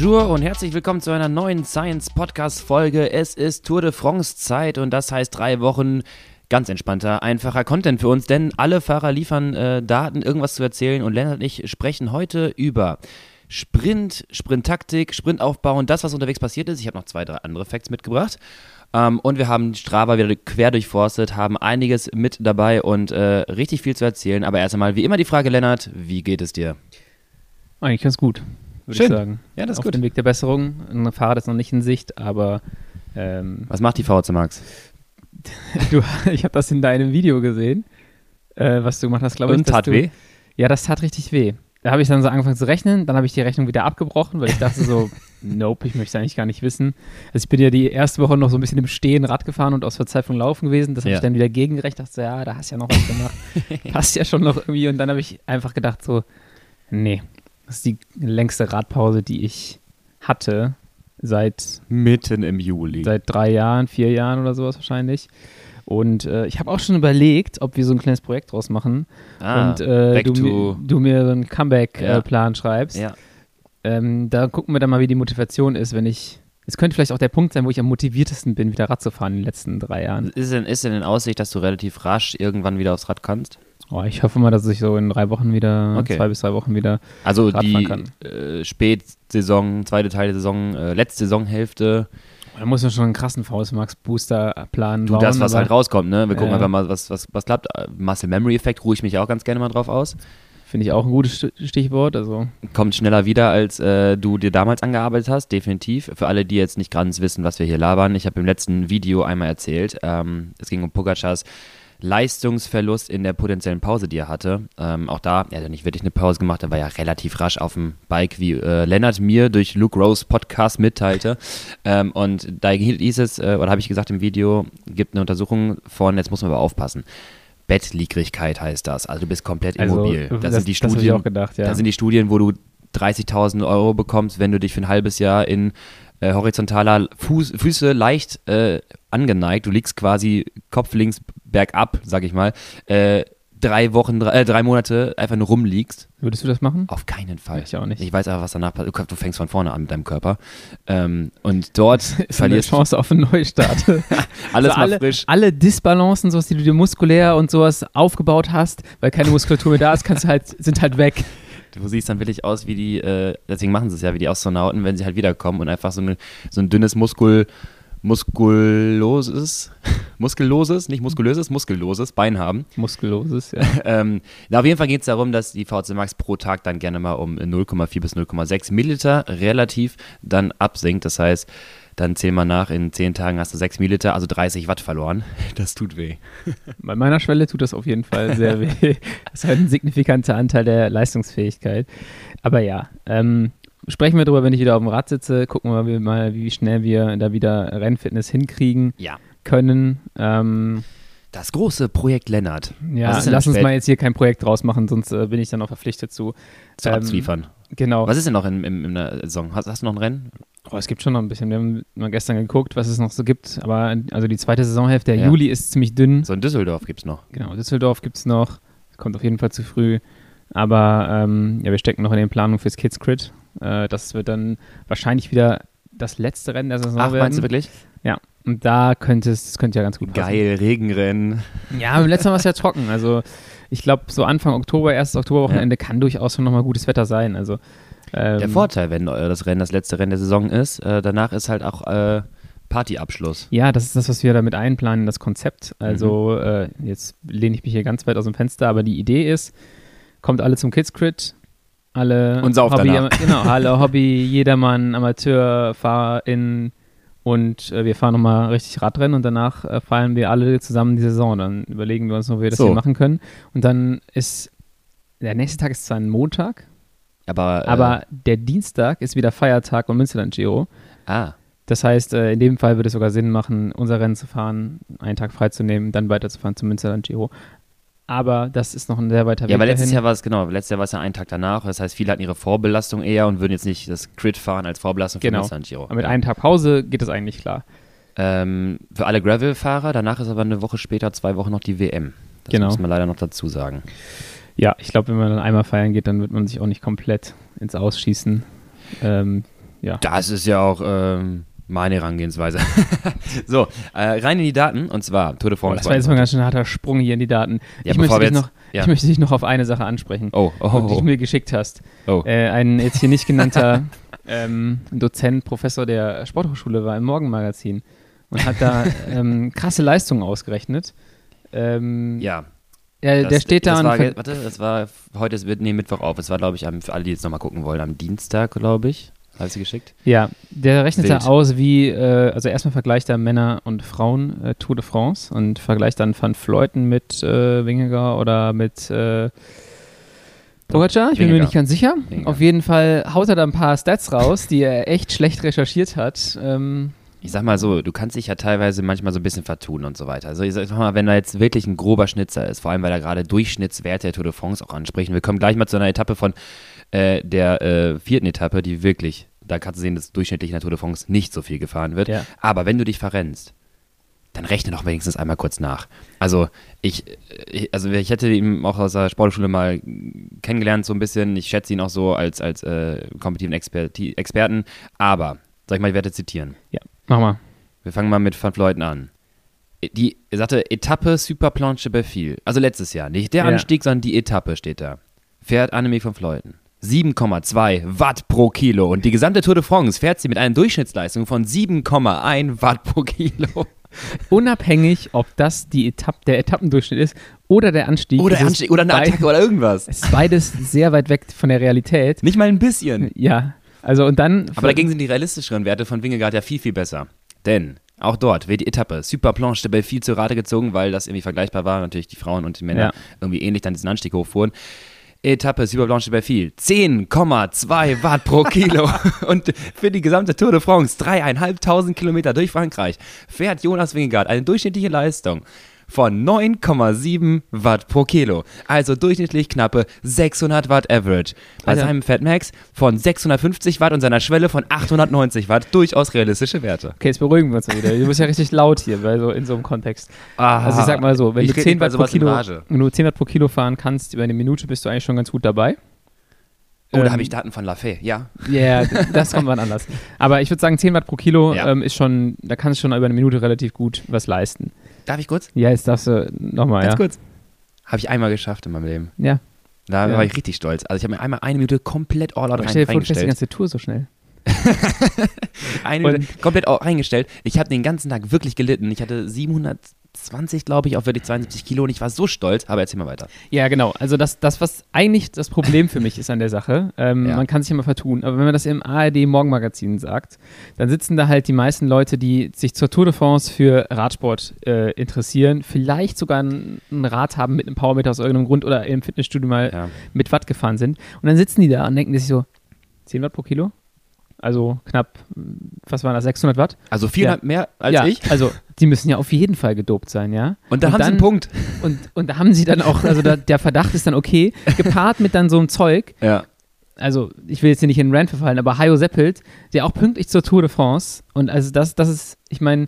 Bonjour und herzlich willkommen zu einer neuen Science Podcast Folge. Es ist Tour de France Zeit und das heißt drei Wochen ganz entspannter, einfacher Content für uns, denn alle Fahrer liefern äh, Daten, irgendwas zu erzählen und Lennart und ich sprechen heute über Sprint, Sprinttaktik, Sprintaufbau und das, was unterwegs passiert ist. Ich habe noch zwei, drei andere Facts mitgebracht. Ähm, und wir haben Strava wieder quer durchforstet, haben einiges mit dabei und äh, richtig viel zu erzählen. Aber erst einmal, wie immer, die Frage, Lennart, wie geht es dir? Eigentlich ganz gut, würde Schön. ich sagen. Ja, das ist Auf gut. dem Weg der Besserung. Ein Fahrrad ist noch nicht in Sicht, aber ähm, Was macht die VHC Max? du, ich habe das in deinem Video gesehen, äh, was du gemacht hast, glaube ich. Und tat du, weh? Ja, das tat richtig weh. Da habe ich dann so angefangen zu rechnen, dann habe ich die Rechnung wieder abgebrochen, weil ich dachte so, nope, ich möchte eigentlich gar nicht wissen. Also ich bin ja die erste Woche noch so ein bisschen im Stehen Rad gefahren und aus Verzweiflung laufen gewesen. Das habe Ja. ich dann wieder gegengerechnet, dachte so, ja, da hast du ja noch was gemacht. Passt ja schon noch irgendwie. Und dann habe ich einfach gedacht so, nee, das ist die längste Radpause, die ich hatte seit Mitten im Juli. seit drei Jahren, vier Jahren oder sowas wahrscheinlich. Und äh, ich habe auch schon überlegt, ob wir so ein kleines Projekt draus machen ah, und äh, back du, to. mir, du mir so einen Ja. Comeback-Plan schreibst. ja. Ähm, da gucken wir dann mal, wie die Motivation ist, wenn ich. Es könnte vielleicht auch der Punkt sein, wo ich am motiviertesten bin, wieder Rad zu fahren in den letzten drei Jahren. Ist denn, ist denn in Aussicht, dass du relativ rasch irgendwann wieder aufs Rad kannst? Oh, ich hoffe mal, dass ich so in drei Wochen wieder, Okay. zwei bis drei Wochen wieder. Also Radfahren die äh, Spätsaison, zweite Teil der Saison, äh, letzte Saisonhälfte. Da muss man schon einen krassen VS Max Booster planen. Du, bauen, das, was halt rauskommt, ne? Wir gucken einfach mal, was, was, was klappt. Äh, Muscle Memory Effekt ruhe ich mich auch ganz gerne mal drauf aus. Finde ich auch ein gutes Sti- Stichwort. Also, Kommt schneller wieder, als äh, du dir damals angearbeitet hast, definitiv. Für alle, die jetzt nicht ganz wissen, was wir hier labern, ich habe im letzten Video einmal erzählt, ähm, es ging um Pogacars Leistungsverlust in der potenziellen Pause, die er hatte. Ähm, auch da, er hat ja nicht wirklich eine Pause gemacht, er war ja relativ rasch auf dem Bike, wie äh, Lennart mir durch Luke Rose Podcast mitteilte. Ähm, und da hieß es, äh, oder habe ich gesagt im Video, gibt eine Untersuchung von, jetzt muss man aber aufpassen. Bettliegrigkeit heißt das. Also du bist komplett also immobil. Das, das, sind die das Studien. auch gedacht, ja. Da sind die Studien, wo du 30.000 Euro bekommst, wenn du dich für ein halbes Jahr in äh, horizontaler Fuß, Füße leicht äh, angeneigt, du liegst quasi kopflinks bergab, sag ich mal, äh, drei Wochen, drei, äh, drei Monate einfach nur rumliegst. Würdest du das machen? Auf keinen Fall. Ich auch nicht. Ich weiß aber, was danach passiert. Du- Du fängst von vorne an mit deinem Körper. Ähm, und dort ist eine verlierst du Chance auf einen Neustart. alles Also mal alle, frisch. alle Disbalancen, sowas, die du dir muskulär und sowas aufgebaut hast, weil keine Muskulatur mehr da ist, kannst du halt, sind halt weg. Du siehst dann wirklich aus wie die, äh, deswegen machen sie es ja wie die Astronauten, wenn sie halt wiederkommen und einfach so, eine, so ein dünnes Muskel, muskuloses, muskelloses, nicht muskulöses, muskelloses Bein haben. Muskelloses, ja. Ähm, na, auf jeden Fall geht es darum, dass die VC Max pro Tag dann gerne mal um 0,4 bis 0,6 Milliliter relativ dann absinkt. Das heißt, dann zähl mal nach, in 10 Tagen hast du 6 Milliliter, also 30 Watt verloren. Das tut weh. Bei meiner Schwelle tut das auf jeden Fall sehr weh. Das ist halt ein signifikanter Anteil der Leistungsfähigkeit. Aber ja, ähm, sprechen wir darüber, wenn ich wieder auf dem Rad sitze. Gucken wir mal, wie schnell wir da wieder Rennfitness hinkriegen Ja. können. Ähm, Das große Projekt Lennart. ja, lass uns mal jetzt hier kein Projekt draus machen, sonst äh, bin ich dann auch verpflichtet zu. zu ähm, abzwiefern. Genau. Was ist denn noch in, in, in der Saison? Hast, hast du noch ein Rennen? Oh, es gibt schon noch ein bisschen. Wir haben mal gestern geguckt, was es noch so gibt. Aber also die zweite Saisonhälfte, der Ja. Juli ist ziemlich dünn. So in Düsseldorf gibt es noch. Genau, Düsseldorf gibt es noch. Kommt auf jeden Fall zu früh. Aber ähm, ja, wir stecken noch in den Planungen fürs Kids Crit. Äh, das wird dann wahrscheinlich wieder das letzte Rennen der Saison Ach, werden. meinst du wirklich? Ja. Und da könnte es, das könnte ja ganz gut passen. Geil, Regenrennen. Ja, beim letzten Mal war es ja trocken. Also ich glaube, so Anfang Oktober, erstes Oktoberwochenende kann durchaus schon nochmal gutes Wetter sein. Also ähm, Der Vorteil, wenn äh, das Rennen das letzte Rennen der Saison ist, äh, danach ist halt auch äh, Partyabschluss. Ja, das ist das, was wir damit einplanen, das Konzept. Also, Mhm. äh, jetzt lehne ich mich hier ganz weit aus dem Fenster, aber die Idee ist, kommt alle zum Kids Crit, alle Und sauft Hobby, danach. genau, alle Hobby, jedermann, Amateur, FahrerInnen und äh, wir fahren nochmal richtig Radrennen und danach äh, feiern wir alle zusammen die Saison. Dann überlegen wir uns noch, wie wir das So. hier machen können. Und dann ist, der nächste Tag ist zwar ein Montag, Aber, äh, aber der Dienstag ist wieder Feiertag und Münsterland Giro. ah, Das heißt, äh, in dem Fall würde es sogar Sinn machen, unser Rennen zu fahren, einen Tag freizunehmen, dann weiterzufahren zum Münsterland Giro. Aber das ist noch ein sehr weiter Weg ja, weil letztes dahin. Jahr war es, genau, letztes Jahr war es ja ein Tag danach. Das heißt, viele hatten ihre Vorbelastung eher und würden jetzt nicht das Crit fahren als Vorbelastung für Genau. Münster Giro. Aber mit ja. einem Tag Pause geht das eigentlich klar. ähm, für alle Gravel-Fahrer, danach ist aber eine Woche später, zwei Wochen noch die WM. Das Genau. muss man leider noch dazu sagen. Ja, ich glaube, wenn man dann einmal feiern geht, dann wird man sich auch nicht komplett ins Ausschießen. Ähm, ja. Das ist ja auch ähm, meine Herangehensweise. so, äh, rein in die Daten und zwar Tour de France. das war jetzt mal ein ganz schön harter Sprung hier in die Daten. Ja, ich, möchte dich jetzt- noch, ja. ich möchte dich noch auf eine Sache ansprechen, oh, oh, die du oh, mir geschickt hast. oh. Äh, ein jetzt hier nicht genannter ähm, Dozent, Professor der Sporthochschule war im Morgenmagazin und hat da ähm, krasse Leistungen ausgerechnet. Ähm, Ja, ja, das, der steht da war, warte, das war heute ist nee, Mittwoch auf. Es war glaube ich am, für alle, die jetzt nochmal gucken wollen, am Dienstag, glaube ich. Hast du geschickt? Ja, der rechnet Wild. da aus, wie, äh, also erstmal vergleicht er Männer und Frauen äh, Tour de France und vergleicht dann Van Fleuten mit äh, Wingegar oder mit äh, Pogacar, ich bin mir nicht ganz sicher. Vingegaard. Auf jeden Fall haut er da ein paar Stats raus, die er echt schlecht recherchiert hat. Ähm, Ich sag mal so, du kannst dich ja teilweise manchmal so ein bisschen vertun und so weiter. Also ich sag mal, wenn da jetzt wirklich ein grober Schnitzer ist, vor allem weil er gerade Durchschnittswerte der Tour de France auch ansprechen. Wir kommen gleich mal zu einer Etappe von äh, der äh, vierten Etappe, die wirklich, da kannst du sehen, dass durchschnittlich in der Tour de France nicht so viel gefahren wird. Ja. Aber wenn du dich verrennst, dann rechne doch wenigstens einmal kurz nach. Also ich, ich, also ich hätte ihn auch aus der Sportschule mal kennengelernt so ein bisschen. Ich schätze ihn auch so als, als äh, kompetitiven Experti Experten. Aber, soll ich mal die Werte zitieren? ja, mach mal. Wir fangen mal mit Van Fleuten an. Die, er sagte, Etappe Super Planche Befehl. Also letztes Jahr. Nicht der Ja. Anstieg, sondern die Etappe steht da. Fährt Annemiek van Fleuten. 7,2 Watt pro Kilo. Und die gesamte Tour de France fährt sie mit einer Durchschnittsleistung von 7,1 Watt pro Kilo. Unabhängig, ob das die Etapp, der Etappendurchschnitt ist oder der Anstieg. Oder, Anstieg, oder eine Attacke oder irgendwas. Es ist beides sehr weit weg von der Realität. Nicht mal ein bisschen. Ja, also und dann. Aber dagegen sind die realistischeren Werte von Wingegaard ja viel, viel besser. Denn auch dort wird die Etappe Super Planche de Belleville zur Rate gezogen, weil das irgendwie vergleichbar war. Natürlich die Frauen und die Männer Ja. irgendwie ähnlich dann diesen Anstieg hochfuhren. Etappe Super Blanche de Belleville 10,2 Watt pro Kilo. und für die gesamte Tour de France, dreieinhalbtausend Kilometer durch Frankreich, fährt Jonas Wingegaard eine durchschnittliche Leistung von 9,7 Watt pro Kilo. Also durchschnittlich knappe 600 Watt Average. Bei Alter. seinem Fat Max von 650 Watt und seiner Schwelle von 890 Watt. Durchaus realistische Werte. Okay, jetzt beruhigen wir uns mal wieder. Du bist ja richtig laut hier, weil so in so einem Kontext. Also ich sag mal so, wenn Ich du red 10 nicht bei Watt pro Kilo, wenn du 10 Watt pro Kilo fahren kannst über eine Minute, bist du eigentlich schon ganz gut dabei. Oh, da Ähm, habe ich Daten von Lafay. Ja. Ja, yeah, das kommt wann anders. Aber ich würde sagen, 10 Watt pro Kilo Ja. ähm, ist schon, da kannst du schon über eine Minute relativ gut was leisten. Darf ich kurz? Ja, jetzt darfst du nochmal, Ganz ja. kurz. Habe ich einmal geschafft in meinem Leben. Ja, Da Ja. war ich richtig stolz. Also ich habe mir einmal eine Minute komplett all out aber rein, stell dir vor, du die reingestellt. ganze Tour so schnell. Eine komplett all reingestellt. Ich habe den ganzen Tag wirklich gelitten. Ich hatte 720, glaube ich, auf wirklich 72 Kilo und ich war so stolz. Aber erzähl mal weiter. Ja, genau. Also das, das was eigentlich das Problem für mich ist an der Sache, ähm, Ja. man kann sich immer vertun, aber wenn man das im ARD-Morgenmagazin sagt, dann sitzen da halt die meisten Leute, die sich zur Tour de France für Radsport äh, interessieren, vielleicht sogar ein, ein Rad haben mit einem Powermeter aus irgendeinem Grund oder im Fitnessstudio mal Ja. mit Watt gefahren sind. Und dann sitzen die da und denken sich so, 10 Watt pro Kilo? Also knapp, was waren das, 600 Watt? Also viel Ja. mehr als ja, ich. also die müssen ja auf jeden Fall gedopt sein, ja? Und da haben sie dann- einen Punkt. Und, und da haben sie dann auch, also da, der Verdacht ist dann okay, gepaart mit dann so einem Zeug, Ja. also ich will jetzt hier nicht in einen Rant verfallen, aber Hayo Seppelt, der auch pünktlich zur Tour de France und also das, das ist, ich meine,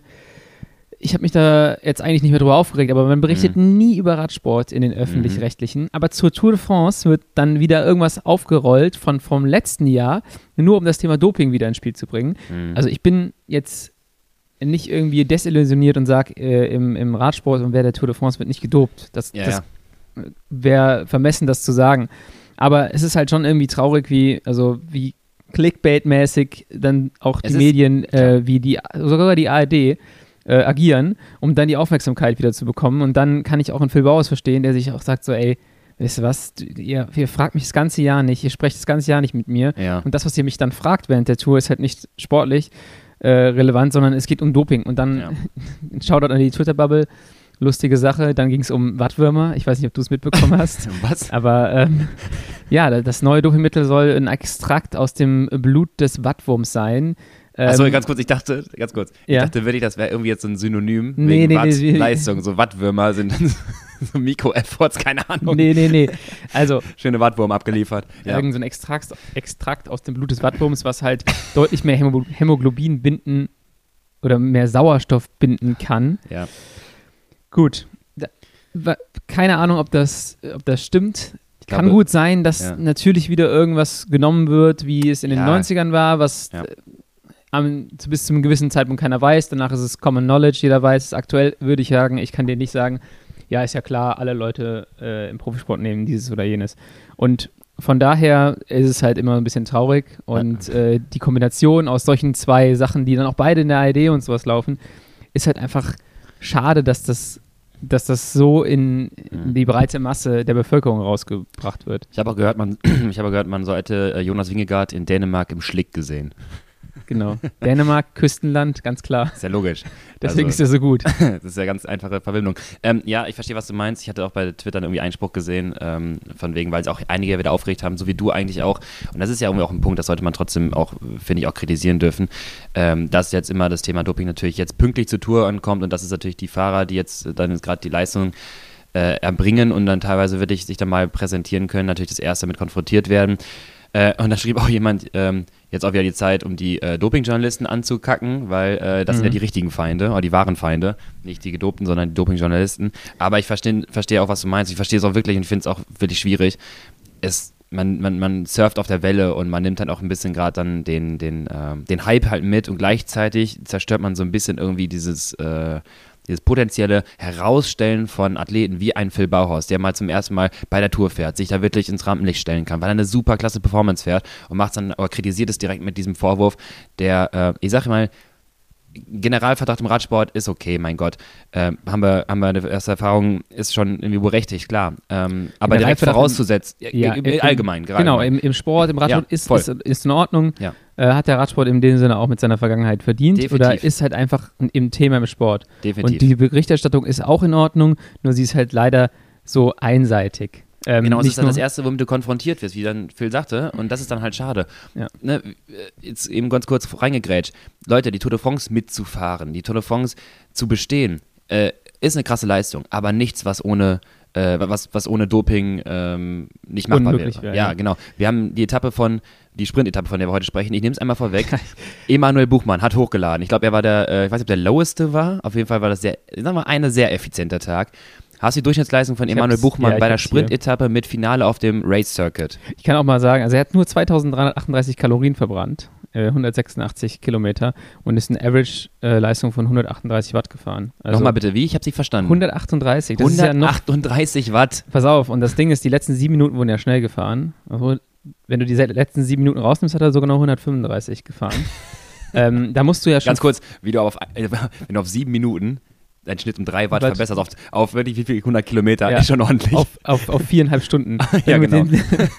ich habe mich da jetzt eigentlich nicht mehr drüber aufgeregt, aber man berichtet nie über Radsport in den öffentlich-rechtlichen. Aber zur Tour de France wird dann wieder irgendwas aufgerollt von vom letzten Jahr, nur um das Thema Doping wieder ins Spiel zu bringen. Mhm. Also ich bin jetzt nicht irgendwie desillusioniert und sage, äh, im, im Radsport und wer der Tour de France wird nicht gedopt. Das, ja, das ja. wäre vermessen, das zu sagen. Aber es ist halt schon irgendwie traurig, wie, also wie Clickbait-mäßig dann auch die Es ist- Medien, äh, wie die, sogar die ARD, äh, agieren, um dann die Aufmerksamkeit wieder zu bekommen. Und dann kann ich auch einen Phil Bauers verstehen, der sich auch sagt so, ey, weißt du was, ihr, ihr fragt mich das ganze Jahr nicht, ihr sprecht das ganze Jahr nicht mit mir. Ja. Und das, was ihr mich dann fragt während der Tour, ist halt nicht sportlich äh, relevant, sondern es geht um Doping. Und dann Ja. Shoutout an die Twitter-Bubble, lustige Sache. Dann ging es um Wattwürmer. Ich weiß nicht, ob du es mitbekommen hast. Was? Aber ähm, ja, das neue Dopingmittel soll ein Extrakt aus dem Blut des Wattwurms sein. Ähm, Achso, ganz kurz, ich dachte, ganz kurz, ich Ja. dachte wirklich, das wäre irgendwie jetzt so ein Synonym Nee, wegen nee, Watt, nee. Leistung, so Wattwürmer sind dann so Mikro-Efforts, keine Ahnung. Nee, nee, nee. Also Schöne Wattwurm abgeliefert. Ja. irgend so ein Extrakt, Extrakt aus dem Blut des Wattwurms, was halt deutlich mehr Hämo Hämoglobin binden oder mehr Sauerstoff binden kann. ja. Gut. Keine Ahnung, ob das, ob das stimmt. Ich Kann gut sein, dass ja. natürlich wieder irgendwas genommen wird, wie es in den Ja. 90ern war, was Ja. Am, bis zu einem gewissen Zeitpunkt keiner weiß. Danach ist es Common Knowledge, jeder weiß es. Aktuell würde ich sagen, ich kann dir nicht sagen, ja, ist ja klar, alle Leute äh, im Profisport nehmen dieses oder jenes. Und von daher ist es halt immer ein bisschen traurig. Und äh, die Kombination aus solchen zwei Sachen, die dann auch beide in der ARD und sowas laufen, ist halt einfach schade, dass das, dass das so in, die breite Masse der Bevölkerung rausgebracht wird. Ich habe auch gehört, man, ich habe gehört, man so hätte äh, Jonas Wingegaard in Dänemark im Schlick gesehen. Genau. Dänemark, Küstenland, ganz klar. Ist ja logisch. Deswegen Also- ist er so gut. Das ist ja ganz einfache Verbindung. Ähm, ja, ich verstehe, was du meinst. Ich hatte auch bei Twitter irgendwie einen Spruch gesehen, ähm, von wegen, weil es auch einige wieder aufgeregt haben, so wie du eigentlich auch. Und das ist ja irgendwie auch ein Punkt, das sollte man trotzdem auch, finde ich, auch kritisieren dürfen, ähm, dass jetzt immer das Thema Doping natürlich jetzt pünktlich zur Tour ankommt und das ist natürlich die Fahrer, die jetzt dann jetzt gerade die Leistung äh, erbringen und dann teilweise wirklich sich dann mal präsentieren können, natürlich das erste mit konfrontiert werden. Äh, und da schrieb auch jemand, ähm, jetzt auch wieder die Zeit, um die äh, Dopingjournalisten anzukacken, weil äh, das sind ja Mhm. die richtigen Feinde, oder die wahren Feinde, nicht die Gedopten, sondern die Dopingjournalisten. Aber ich verstehe verstehe auch, was du meinst. Ich verstehe es auch wirklich und finde es auch wirklich schwierig. Es, man, man, man surft auf der Welle und man nimmt dann auch ein bisschen gerade dann den, den, ähm, den Hype halt mit und gleichzeitig zerstört man so ein bisschen irgendwie dieses, äh, dieses potenzielle Herausstellen von Athleten wie ein Phil Bauhaus, der mal zum ersten Mal bei der Tour fährt, sich da wirklich ins Rampenlicht stellen kann, weil er eine super klasse Performance fährt und macht dann, aber kritisiert es direkt mit diesem Vorwurf, der, äh, ich sag mal, Generalverdacht im Radsport ist okay, mein Gott. Ähm, haben, wir, haben wir eine erste Erfahrung, ist schon irgendwie berechtigt, klar. Ähm, aber direkt vorauszusetzen, Ja, im, im- allgemein, gerade. Genau, im, im Sport, im Radsport Ja, ist, ist, ist in Ordnung. Ja. Äh, hat der Radsport in dem Sinne auch mit seiner Vergangenheit verdient Definitiv. oder ist halt einfach ein, im Thema im Sport. Definitiv. Und die Berichterstattung ist auch in Ordnung, nur sie ist halt leider so einseitig. Ähm, Genau, das ist dann das Erste, womit du konfrontiert wirst, wie dann Phil sagte. Und das ist dann halt schade. Ja. Ne, jetzt eben ganz kurz reingegrätscht. Leute, die Tour de France mitzufahren, die Tour de France zu bestehen, äh, ist eine krasse Leistung, aber nichts, was ohne, äh, was, was ohne Doping ähm, nicht machbar wäre. wäre, Ja, ja. genau. Wir haben die Etappe von, die Sprint-Etappe, von der wir heute sprechen. Ich nehme es einmal vorweg. Emanuel Buchmann hat hochgeladen. Ich glaube, er war der, äh, ich weiß nicht, ob der loweste war. Auf jeden Fall war das sehr, sagen wir mal, ein sehr effizienter Tag. Hast du die Durchschnittsleistung von Emanuel Buchmann ja, bei der. Sprint-Etappe mit Finale auf dem Race Circuit? Ich kann auch mal sagen, also er hat nur 2338 Kalorien verbrannt, äh, 186 Kilometer und ist eine Average-Leistung von 138 Watt gefahren. Also Nochmal bitte, wie? Ich habe sie verstanden. 138, das ist ja noch 138 Watt. Pass auf, und das Ding ist, die letzten sieben Minuten wurden ja schnell gefahren. Also, wenn du die letzten sieben Minuten rausnimmst, hat er sogar noch 135 gefahren. ähm, da musst du ja schon. Ganz kurz, wie du auf, äh, wenn du auf sieben Minuten deinen Schnitt um drei Watt verbesserst, auf, auf wirklich wie viel, 100 Kilometer, Ja. ist schon ordentlich. Auf, auf, auf viereinhalb Stunden. Ja, genau.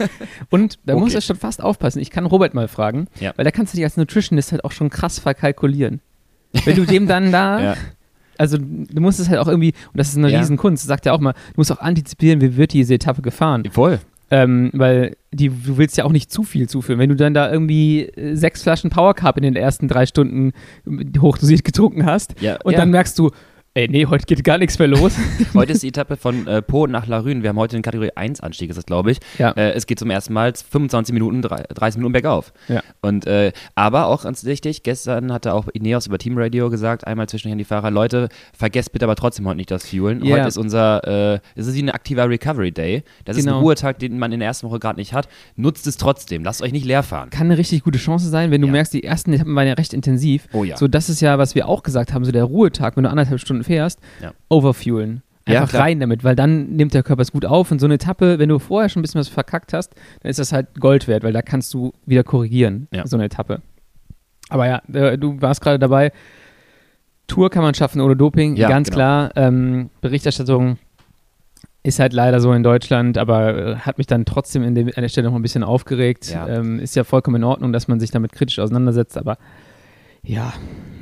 und da Okay. muss er schon fast aufpassen. Ich kann Robert mal fragen, Ja. weil da kannst du dich als Nutritionist halt auch schon krass verkalkulieren. Wenn du dem dann da, ja. also du musst es halt auch irgendwie, und das ist eine Ja. Riesenkunst, sagt er auch mal, du musst auch antizipieren, wie wird diese Etappe gefahren. Voll. Ähm, weil die, du willst ja auch nicht zu viel zuführen. Wenn du dann da irgendwie äh, sechs Flaschen Power Cup in den ersten drei Stunden äh, hochdosiert getrunken hast Ja, und ja. dann merkst du, ey, nee, heute geht gar nichts mehr los. Heute ist die Etappe von äh, Po nach La Rune. Wir haben heute den Kategorie 1 Anstieg, ist das, glaube ich. Ja. Äh, es geht zum ersten Mal 25 Minuten, drei- 30 Minuten bergauf. Ja. Und, äh, aber auch ganz wichtig, gestern hatte auch Ineos über Team Radio gesagt, einmal zwischendurch an die Fahrer, Leute, vergesst bitte aber trotzdem heute nicht das Fuelen. Ja. Heute ist unser, äh, es ist wie ein aktiver Recovery Day. Das ist Genau. ein Ruhetag, den man in der ersten Woche gerade nicht hat. Nutzt es trotzdem. Lasst euch nicht leer fahren. Kann eine richtig gute Chance sein, wenn du Ja. merkst, die ersten Etappen waren ja recht intensiv. Oh ja. So, das ist ja, was wir auch gesagt haben, so der Ruhetag, wenn du anderthalb Stunden fährst, Ja. overfuelen. Ja, Einfach klar. rein damit, weil dann nimmt der Körper es gut auf und so eine Etappe, wenn du vorher schon ein bisschen was verkackt hast, dann ist das halt Gold wert, weil da kannst du wieder korrigieren, Ja. so eine Etappe. Aber ja, äh, du warst gerade dabei, Tour kann man schaffen ohne Doping, Ja, ganz genau. klar. Ähm, Berichterstattung ist halt leider so in Deutschland, aber äh, hat mich dann trotzdem in dem, an der Stelle noch ein bisschen aufgeregt. Ja. Ähm, ist ja vollkommen in Ordnung, dass man sich damit kritisch auseinandersetzt, aber ja,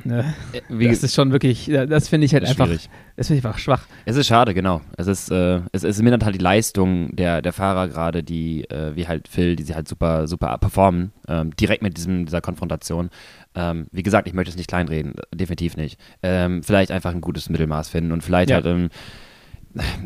ne, Äh, Wie das ist schon wirklich, ja, das finde ich halt einfach, schwierig. das finde ich einfach schwach. Es ist schade, genau. Es ist, äh, es, es mindert halt die Leistung der, der Fahrer gerade, die, äh, wie halt Phil, die sie halt super, super performen, ähm, direkt mit diesem, dieser Konfrontation. Ähm, wie gesagt, ich möchte es nicht kleinreden, definitiv nicht. Ähm, vielleicht einfach ein gutes Mittelmaß finden und vielleicht Ja. halt, ähm,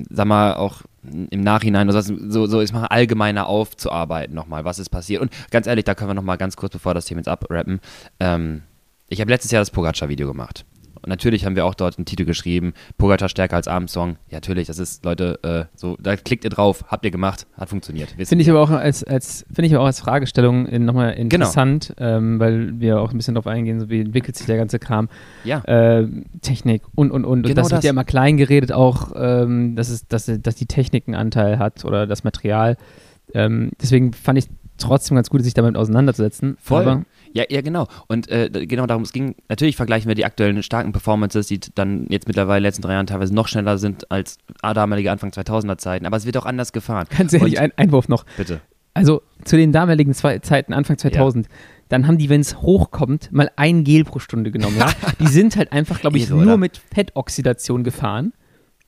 sag mal, auch im Nachhinein oder so, so, ist mal allgemeiner aufzuarbeiten nochmal, was ist passiert. Und ganz ehrlich, da können wir nochmal ganz kurz, bevor das Thema jetzt abrappen, ähm, ich habe letztes Jahr das Pogacar-Video gemacht. Und natürlich haben wir auch dort einen Titel geschrieben, Pogacar stärker als Armstrong. Ja, natürlich, das ist, Leute, äh, so, da klickt ihr drauf, habt ihr gemacht, hat funktioniert. Finde ich aber auch als, als finde ich aber auch als Fragestellung in, nochmal Genau. interessant, ähm, weil wir auch ein bisschen darauf eingehen, so wie entwickelt sich der ganze Kram. Ja. äh, Technik und und und. und Genau das wird das. ja immer klein geredet, auch ähm, dass, es, dass, dass die Technik einen Anteil hat oder das Material. Ähm, deswegen fand ich trotzdem ganz gut, sich damit auseinanderzusetzen. Voll. Aber Ja, ja, genau. Und äh, genau darum es ging. Natürlich vergleichen wir die aktuellen starken Performances, die dann jetzt mittlerweile in den letzten drei Jahren teilweise noch schneller sind als damalige Anfang 2000er Zeiten. Aber es wird auch anders gefahren. ganz ehrlich, Und- ein Einwurf noch. Bitte. Also zu den damaligen zwei Zeiten, Anfang 2000, dann haben die, wenn es hochkommt, mal ein Gel pro Stunde genommen. Ja? Die sind halt einfach, glaube ich, Irre, nur oder? mit Fettoxidation gefahren.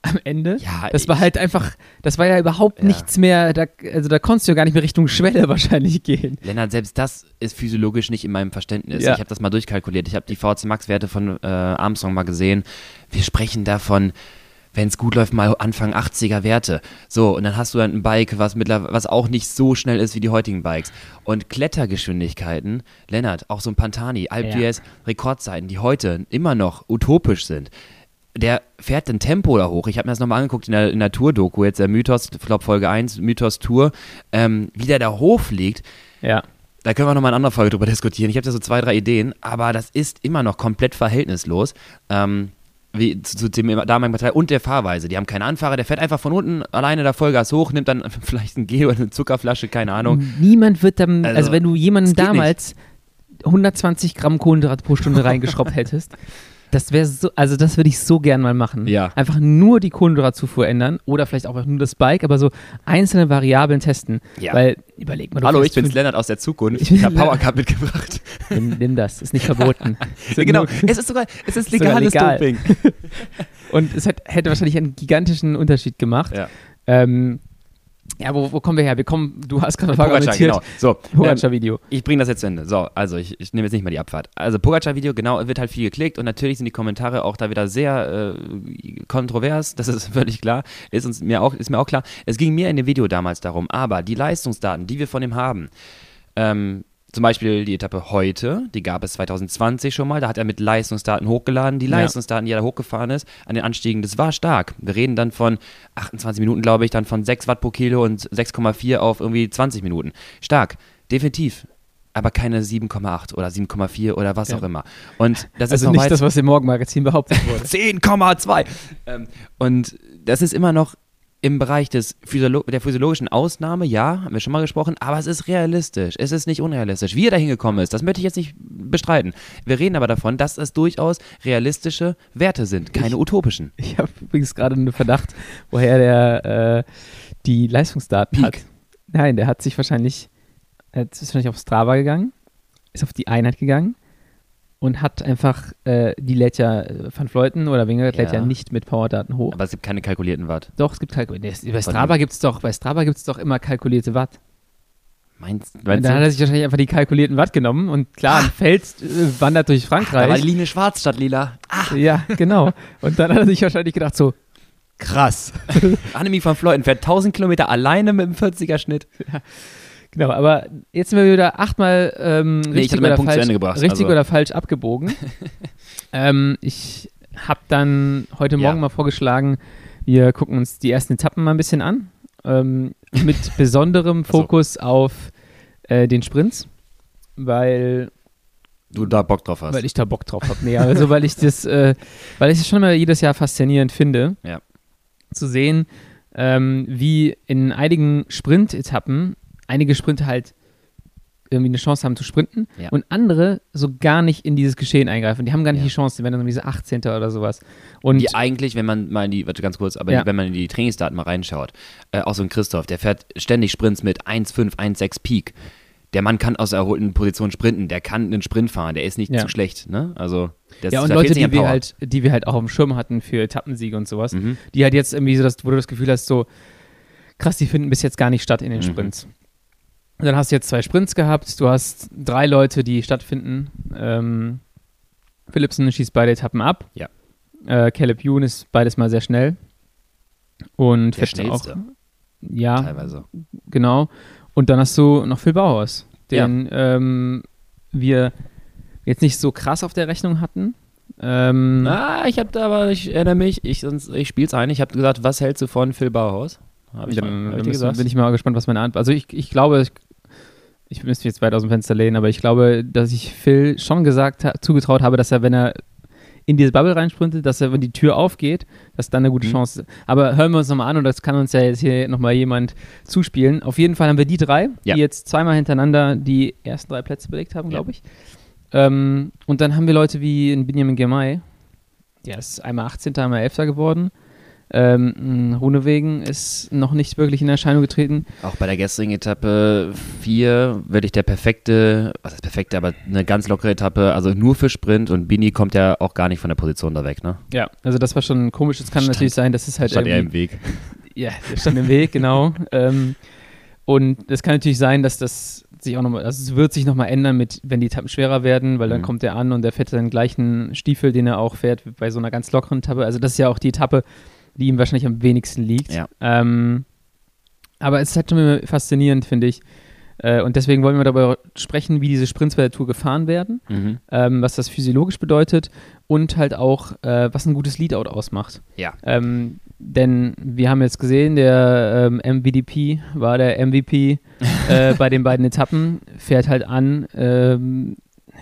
Am Ende. Ja, das war halt einfach, das war ja überhaupt Ja. nichts mehr, da, also da konntest du ja gar nicht mehr Richtung Schwelle wahrscheinlich gehen. Lennart, selbst das ist physiologisch nicht in meinem Verständnis. Ja. Ich habe das mal durchkalkuliert. Ich habe die VC Max-Werte von äh, Armstrong mal gesehen. Wir sprechen davon, wenn es gut läuft, mal Anfang 80er Werte. So, und dann hast du dann ein Bike, was, mittlerweile, was auch nicht so schnell ist wie die heutigen Bikes. Und Klettergeschwindigkeiten, Lennart, auch so ein Pantani, Alp Ja. d'Huez, Rekordzeiten, die heute immer noch utopisch sind. Der fährt ein Tempo da hoch. Ich habe mir das nochmal angeguckt in der, in der Tour-Doku, jetzt der Mythos, ich glaube Folge 1, Mythos Tour, ähm, wie der da hochfliegt. Ja. Da können wir nochmal in einer anderen Folge drüber diskutieren. Ich habe da so zwei, drei Ideen, aber das ist immer noch komplett verhältnislos. Ähm, wie zu, zu dem damaligen Material und der Fahrweise. Die haben keine Anfahrer, der fährt einfach von unten alleine da Vollgas hoch, nimmt dann vielleicht ein Gel oder eine Zuckerflasche, keine Ahnung. Niemand wird dann, also, Also, wenn du jemanden damals 120 Gramm Kohlenhydrat pro Stunde reingeschraubt hättest, das wäre so, also das würde ich so gern mal machen. Ja. Einfach nur die Kohlenhydratzufuhr ändern oder vielleicht auch nur das Bike, aber so einzelne Variablen testen. Ja. Weil, überleg mal, Hallo, ich bin's, Lennart aus der Zukunft. Ich Ich habe. Powercup mitgebracht. Nimm, nimm das, ist nicht verboten. Ja, genau, es ist sogar, es ist legales legal. Doping. Und es hat, hätte wahrscheinlich einen gigantischen Unterschied gemacht. Ja. Ähm, ja, wo, wo kommen wir her? Wir kommen, du hast gerade argumentiert. genau. So, ähm, Pogacar-Video. Ich bringe das jetzt zu Ende. So, also ich, ich nehme jetzt nicht mal die Abfahrt. Also Pogacar-Video, genau, wird halt viel geklickt und natürlich sind die Kommentare auch da wieder sehr äh, kontrovers, das ist völlig klar, ist, uns, mir auch, ist mir auch klar. Es ging mir in dem Video damals darum, aber die Leistungsdaten, die wir von ihm haben, ähm, zum Beispiel die Etappe heute, die gab es 2020 schon mal, da hat er mit Leistungsdaten hochgeladen. Die. Leistungsdaten, die er da hochgefahren ist, an den Anstiegen, das war stark. Wir reden dann von 28 Minuten, glaube ich, dann von 6 Watt pro Kilo und 6,4 auf irgendwie 20 Minuten. Stark, definitiv. Aber keine 7,8 oder 7,4 oder was Ja. auch immer. Und das ist Also noch nicht das, was im Morgenmagazin behauptet wurde. 10,2. Ähm, und das ist immer noch im Bereich des Physiolo der physiologischen Ausnahme, ja, haben wir schon mal gesprochen, aber es ist realistisch. Es ist nicht unrealistisch. Wie er da hingekommen ist, das möchte ich jetzt nicht bestreiten. Wir reden aber davon, dass es durchaus realistische Werte sind, keine utopischen. Ich habe übrigens gerade einen Verdacht, woher der äh, die Leistungsdaten Peak. hat. Nein, der hat sich wahrscheinlich, er ist wahrscheinlich auf Strava gegangen, ist auf die Einheit gegangen und hat einfach, äh, die lädt ja äh, Van Fleuten oder Wingert lädt Ja. ja nicht mit Powerdaten hoch. Aber es gibt keine kalkulierten Watt. doch, es gibt kalkulierte. Bei Strava gibt es doch, bei Strava gibt's doch immer kalkulierte Watt. Meinst, Und meinst dann hat er du? sich wahrscheinlich einfach die kalkulierten Watt genommen und klar, ein Feld äh, wandert durch Da war Frankreich. die Linie schwarz statt lila. ja, genau. Und dann hat er sich wahrscheinlich gedacht so, krass. Annemie van Fleuten fährt 1000 Kilometer alleine mit einem 40er Schnitt. Genau, aber jetzt sind wir wieder achtmal ähm, ich richtig, oder, falsch, gebracht, richtig also. oder falsch abgebogen. ähm, ich habe dann heute Ja. Morgen mal vorgeschlagen, wir gucken uns die ersten Etappen mal ein bisschen an. Ähm, mit besonderem Ach so. Fokus auf äh, den Sprints, weil, Du da Bock drauf hast. weil ich da Bock drauf habe. Nee, also weil ich das, äh, weil ich es schon mal jedes Jahr faszinierend finde, Ja. zu sehen, ähm, wie in einigen Sprint-Etappen einige Sprinter halt irgendwie eine Chance haben zu sprinten Ja. und andere so gar nicht in dieses Geschehen eingreifen. Die haben gar nicht Ja. die Chance, die werden dann diese 18. oder sowas. Und die eigentlich, wenn man mal in die, warte ganz kurz, aber Ja. wenn man in die Trainingsdaten mal reinschaut, äh, auch so ein Christoph, der fährt ständig Sprints mit 1,5, 1,6 Peak. Der Mann kann aus erholten Position sprinten, der kann einen Sprint fahren, der ist nicht zu schlecht, ne? Also, das ja, und Leute, die wir, halt, die wir halt auch dem Schirm hatten für Etappensiege und sowas, Mhm. die halt jetzt irgendwie so, das, wo du das Gefühl hast, so krass, die finden bis jetzt gar nicht statt in den Mhm. Sprints. Dann hast du jetzt zwei Sprints gehabt, du hast drei Leute, die stattfinden. Ähm, Philipsen schießt beide Etappen ab. Ja. Äh, Caleb Ewan ist beides mal sehr schnell. Und Der fährt auch. schnellste, Ja, teilweise. genau. Und dann hast du noch Phil Bauhaus, den ähm, wir jetzt nicht so krass auf der Rechnung hatten. Ähm, Ah, ich habe da aber, ich erinnere mich, ich, sonst- ich spiele es ein. Ich habe gesagt, was hältst du von Phil Bauhaus? Habe ich, dann, hab dann ich müssen- gesagt? bin ich mal gespannt, was meine Antwort Also ich, ich glaube, ich, ich müsste mich jetzt weit aus dem Fenster lehnen, aber ich glaube, dass ich Phil schon gesagt ha zugetraut habe, dass er, wenn er in diese Bubble reinsprintet, dass er, wenn die Tür aufgeht, dass dann eine gute Mhm. Chance ist. Aber hören wir uns nochmal an und das kann uns ja jetzt hier nochmal jemand zuspielen. Auf jeden Fall haben wir die drei, Ja. die jetzt zweimal hintereinander die ersten drei Plätze belegt haben, glaube ich. Ähm, und dann haben wir Leute wie in Benjamin Gemay, der ist einmal 18., einmal 11. geworden. Ähm, Runewegen ist noch nicht wirklich in Erscheinung getreten. Auch bei der gestrigen Etappe 4 wirklich der perfekte, was heißt perfekte, aber eine ganz lockere Etappe, also nur für Sprint und Bini kommt ja auch gar nicht von der Position da weg, ne? Ja, also das war schon komisch. Es kann Stand- natürlich sein, dass es halt Stand er im Weg. ja, der stand im Weg, genau. ähm, und es kann natürlich sein, dass das sich auch nochmal, also es wird sich nochmal ändern mit, wenn die Etappen schwerer werden, weil dann Mhm. kommt er an und der fährt den gleichen Stiefel, den er auch fährt bei so einer ganz lockeren Etappe. Also das ist ja auch die Etappe, die ihm wahrscheinlich am wenigsten liegt. Ja. Ähm, aber es ist halt schon immer faszinierend, finde ich. Äh, und deswegen wollen wir darüber sprechen, wie diese Sprints bei der Tour gefahren werden Mhm. ähm, was das physiologisch bedeutet und halt auch, äh, was ein gutes Leadout ausmacht. Ja. Ähm, denn wir haben jetzt gesehen, der ähm, MVDP war der MVP äh, bei den beiden Etappen, fährt halt an. Ähm,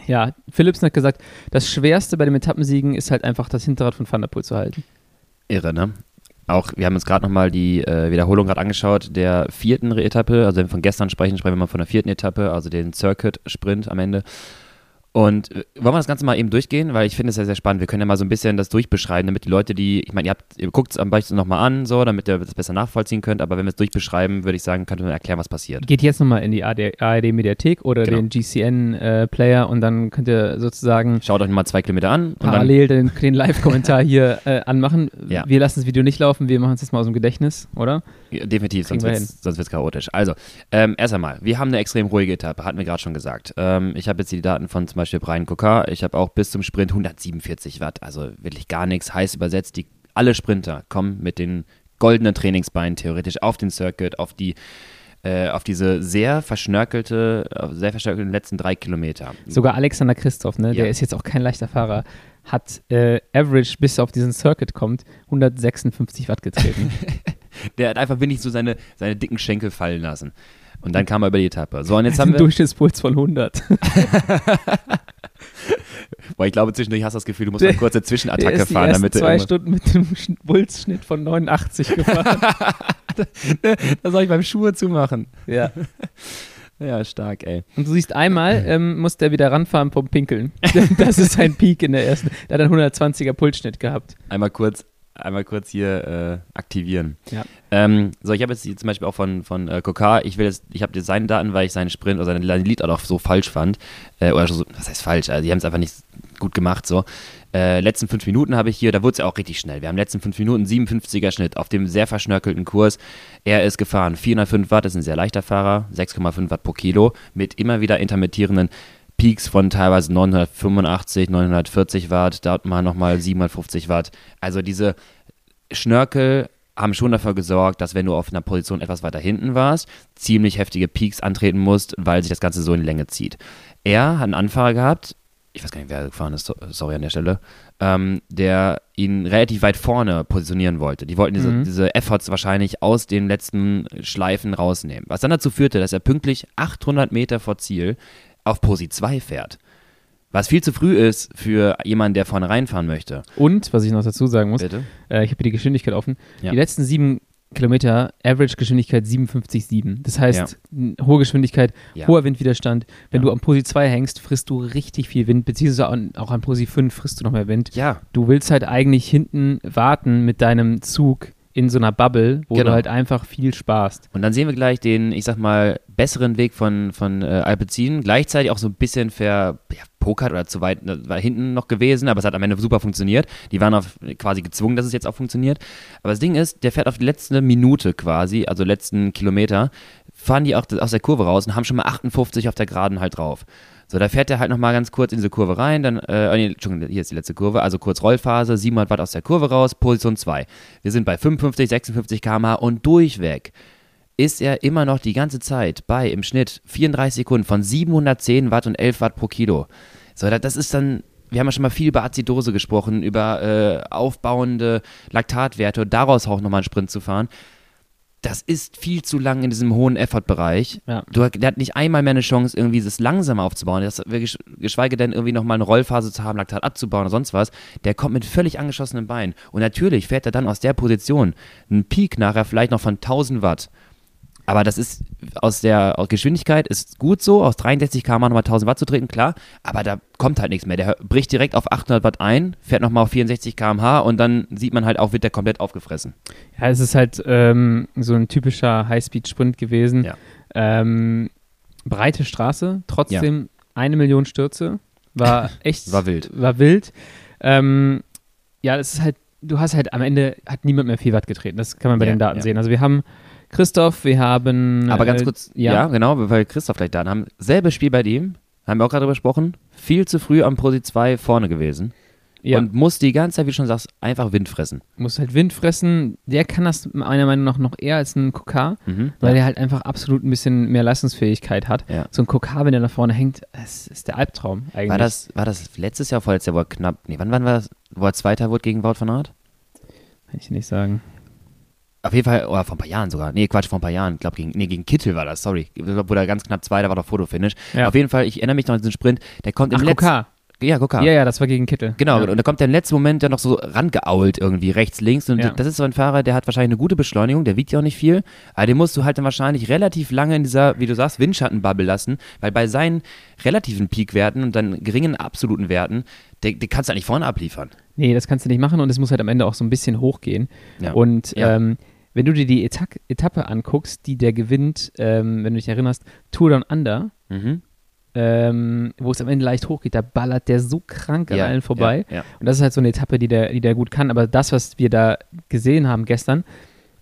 ja, Philipsen hat gesagt, das Schwerste bei den Etappensiegen ist halt einfach das Hinterrad von Van der Poel zu halten. Irre, ne? Auch, wir haben uns gerade nochmal die äh, Wiederholung gerade angeschaut, der vierten Etappe, also wenn wir von gestern sprechen, sprechen wir mal von der vierten Etappe, also den Circuit-Sprint am Ende. Und äh, wollen wir das Ganze mal eben durchgehen, weil ich finde es sehr, sehr spannend. Wir können ja mal so ein bisschen das durchbeschreiben, damit die Leute, die, ich meine, ihr, habt, ihr guckt es am Beispiel nochmal an, so, damit ihr das besser nachvollziehen könnt, aber wenn wir es durchbeschreiben, würde ich sagen, könnt ihr mir erklären, was passiert. Geht jetzt nochmal in die ARD-Mediathek oder Genau. den GCN-Player und dann könnt ihr sozusagen Schaut euch mal zwei Kilometer an und dann parallel den, den Live-Kommentar hier äh, anmachen. Ja. Wir lassen das Video nicht laufen, wir machen es jetzt mal aus dem Gedächtnis, oder? Ja, Definitiv, Kriegen sonst wir wird es chaotisch. Also, ähm, erst einmal, wir haben eine extrem ruhige Etappe, hatten wir gerade schon gesagt. Ähm, ich habe jetzt die Daten von zum Beispiel Brian Kokar. Ich habe auch bis zum Sprint 147 Watt, also wirklich gar nichts. Heiß übersetzt, die, alle Sprinter kommen mit den goldenen Trainingsbeinen theoretisch auf den Circuit, auf die äh, auf diese sehr verschnörkelte, äh, sehr verschnörkelten letzten drei Kilometer. Sogar Alexander Christoph, ne, Ja. der ist jetzt auch kein leichter Fahrer, hat äh, Average, bis er auf diesen Circuit kommt, 156 Watt getreten. Der hat einfach wenig so seine, seine dicken Schenkel fallen lassen. Und dann kam er über die Etappe. So, und jetzt haben wir. Durchschnittspuls von 100. Boah, ich glaube, zwischendurch hast du das Gefühl, du musst Der- eine Der Zwischenattacke die fahren, damit du zwei Stunden mit einem Sch- Pulsschnitt von 89 gefahren. Das soll ich beim Schuhe zumachen. ja. Ja, stark, ey. Und du siehst einmal, ähm, muss der wieder ranfahren vom Pinkeln. Das ist sein Peak in der ersten. Der hat einen 120er Pulsschnitt gehabt. Einmal kurz, einmal kurz hier äh, aktivieren. Ja. Ähm, so, ich habe jetzt hier zum Beispiel auch von, von äh, Kokar, ich will jetzt, ich habe jetzt seine Daten, weil ich seinen Sprint oder sein Lied auch so falsch fand. Äh, oder so, was heißt falsch? Also, die haben es einfach nicht gut gemacht, so. Äh, letzten fünf Minuten habe ich hier, da wurde es ja auch richtig schnell. Wir haben letzten fünf Minuten 57er Schnitt auf dem sehr verschnörkelten Kurs. Er ist gefahren 405 Watt, ist ein sehr leichter Fahrer, 6,5 Watt pro Kilo, mit immer wieder intermittierenden Peaks von teilweise 985, 940 Watt, dort mal nochmal 750 Watt. Also diese Schnörkel haben schon dafür gesorgt, dass wenn du auf einer Position etwas weiter hinten warst, ziemlich heftige Peaks antreten musst, weil sich das Ganze so in die Länge zieht. Er hat einen Anfahrer gehabt, ich weiß gar nicht, wer gefahren ist, so- sorry an der Stelle, ähm, der ihn relativ weit vorne positionieren wollte. Die wollten diese, Mhm. diese Efforts wahrscheinlich aus den letzten Schleifen rausnehmen. Was dann dazu führte, dass er pünktlich 800 Meter vor Ziel auf Posi 2 fährt. Was viel zu früh ist für jemanden, der vorne reinfahren möchte. Und, was ich noch dazu sagen muss, Bitte? äh, ich habe hier die Geschwindigkeit offen. Ja. Die letzten sieben Kilometer, Average-Geschwindigkeit 57,7. Das heißt, n- hohe Geschwindigkeit, Ja. hoher Windwiderstand. Wenn Ja. du am Posi 2 hängst, frisst du richtig viel Wind, beziehungsweise an- auch am Posi 5 frisst du noch mehr Wind. Ja, Du willst halt eigentlich hinten warten mit deinem Zug in so einer Bubble, wo Genau. du halt einfach viel sparst. Und dann sehen wir gleich den, ich sag mal, besseren Weg von, von äh, Alpecin. Gleichzeitig auch so ein bisschen verpokert oder zu weit äh, war hinten noch gewesen, aber es hat am Ende super funktioniert. Die waren auf, quasi gezwungen, dass es jetzt auch funktioniert. Aber das Ding ist, der fährt auf die letzte Minute quasi, also letzten Kilometer, fahren die auch aus der Kurve raus und haben schon mal 58 auf der Geraden halt drauf. So, da fährt er halt nochmal ganz kurz in diese Kurve rein, dann, äh, oh nee, Entschuldigung, hier ist die letzte Kurve, also kurz Rollphase, 700 Watt aus der Kurve raus, Position 2. Wir sind bei 55, 56 km/h und durchweg ist er immer noch die ganze Zeit bei im Schnitt 34 Sekunden von 710 Watt und 11 Watt pro Kilo. So, da- das ist dann wir haben ja schon mal viel über Azidose gesprochen, über äh, aufbauende Laktatwerte und daraus auch nochmal einen Sprint zu fahren. Das ist viel zu lang in diesem hohen Effort-Bereich. Ja. Du, der hat nicht einmal mehr eine Chance, irgendwie das langsam aufzubauen. Das, gesch- geschweige denn irgendwie nochmal eine Rollphase zu haben, Laktat abzubauen oder sonst was. Der kommt mit völlig angeschossenen Beinen. Und natürlich fährt er dann aus der Position einen Peak nachher vielleicht noch von 1000 Watt. Aber das ist aus der Geschwindigkeit ist gut so, aus 63 km nochmal 1000 Watt zu treten, klar. Aber da kommt halt nichts mehr. Der bricht direkt auf 800 Watt ein, fährt nochmal auf 64 km/h und dann sieht man halt auch, wird der komplett aufgefressen. Ja, es ist halt ähm, so ein typischer Highspeed-Sprint gewesen. Ja. Ähm, breite Straße, trotzdem eine Million Stürze. War echt. War wild. War wild. Ähm, ja, es ist halt, du hast halt am Ende hat niemand mehr viel Watt getreten. Das kann man bei Ja, den Daten ja. sehen. Also wir haben Christoph, wir haben. Aber ganz äh, kurz, ja. ja. genau, weil Christoph gleich da haben. Selbes Spiel bei ihm, haben wir auch gerade drüber gesprochen. Viel zu früh am Posi 2 vorne gewesen. ja, Und muss die ganze Zeit, wie du schon sagst, einfach Wind fressen. muss halt Wind fressen. Der kann das meiner Meinung nach noch eher als ein KK, Mhm. weil ja. der halt einfach absolut ein bisschen mehr Leistungsfähigkeit hat. Ja. So ein KK, wenn der nach vorne hängt, das ist der Albtraum eigentlich. war, das, war das letztes Jahr, vorletztes Jahr, wo er knapp, nee, wann, wann war das, wo er Zweiter wurde gegen Wout van Aert? Kann ich nicht sagen. Auf jeden Fall, oder vor ein paar Jahren sogar. Nee, Quatsch, vor ein paar Jahren. Ich glaube, gegen, nee, gegen Kittel war das, sorry. Wo der ganz knapp Zweiter war, doch Fotofinish. Ja. Auf jeden Fall, ich erinnere mich noch an diesen Sprint, der kommt im Ach, letzten. KK. Ja, Gucker. Ja, ja, das war gegen Kittel. Genau, Ja. und da kommt der im letzten Moment ja noch so rangeault irgendwie, rechts, links. Und Ja. das ist so ein Fahrer, der hat wahrscheinlich eine gute Beschleunigung, der wiegt ja auch nicht viel. Aber den musst du halt dann wahrscheinlich relativ lange in dieser, wie du sagst, Windschattenbubble lassen, weil bei seinen relativen Peakwerten und dann geringen absoluten Werten, der, der kannst du eigentlich vorne abliefern. Nee, das kannst du nicht machen und es muss halt am Ende auch so ein bisschen hochgehen. Ja. Und ähm, wenn du dir die Eta Etappe anguckst, die der gewinnt, ähm, wenn du dich erinnerst, Tour Down Under, Mhm. ähm, wo es am Ende leicht hochgeht, da ballert der so krank an Ja, allen vorbei. Ja, ja. Und das ist halt so eine Etappe, die der, die der gut kann. Aber das, was wir da gesehen haben gestern,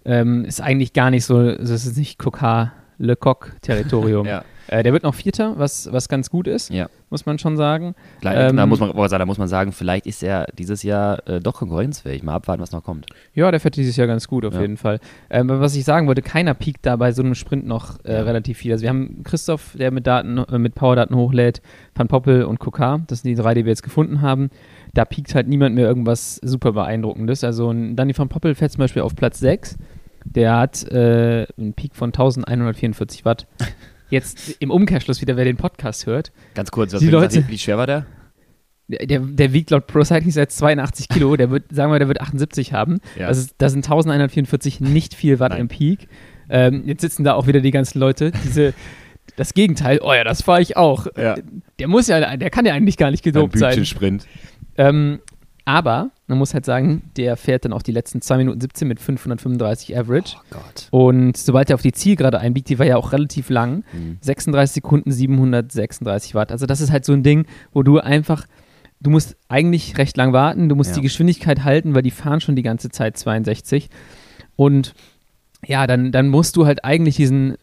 ähm, ist eigentlich gar nicht so, das ist nicht Coca Le Coq-Territorium. Ja. Äh, der wird noch Vierter, was, was ganz gut ist, Ja. muss man schon sagen. Klar, Ähm, da, muss man, aber da muss man sagen, vielleicht ist er dieses Jahr äh, doch konkurrenzfähig. Mal abwarten, was noch kommt. Ja, der fährt dieses Jahr ganz gut auf Ja. jeden Fall. Ähm, was ich sagen wollte, keiner piekt da bei so einem Sprint noch äh, relativ viel. Also wir haben Christoph, der mit Daten, äh, mit Powerdaten hochlädt, Van Poppel und Kokar. Das sind die drei, die wir jetzt gefunden haben. Da piekt halt niemand mehr irgendwas super beeindruckendes. Also Danny van Poppel fährt zum Beispiel auf Platz 6. Der hat äh, einen Peak von 1144 Watt. Jetzt im Umkehrschluss wieder, wer den Podcast hört. Ganz kurz, was Die Leute- wie schwer war der? Der, der, wiegt laut Pro Cycling seit 82 Kilo. Der wird, sagen wir, der wird 78 haben. Ja. Das, ist, das sind 1144 nicht viel Watt Nein. im Peak. Ähm, jetzt sitzen da auch wieder die ganzen Leute, diese, das Gegenteil, oh ja, das fahre ich auch. Ja. Der muss ja, der kann ja eigentlich gar nicht gedopt sein. Büchensprint. Ähm, aber man muss halt sagen, der fährt dann auch die letzten 2 Minuten 17 mit 535 Average. Oh Gott. Und sobald er auf die Zielgerade einbiegt, die war ja auch relativ lang, Mhm. 36 Sekunden 736 Watt. Also das ist halt so ein Ding, wo du einfach, du musst eigentlich recht lang warten, du musst Ja. die Geschwindigkeit halten, weil die fahren schon die ganze Zeit 62. Und ja, dann, dann musst du halt eigentlich diesen,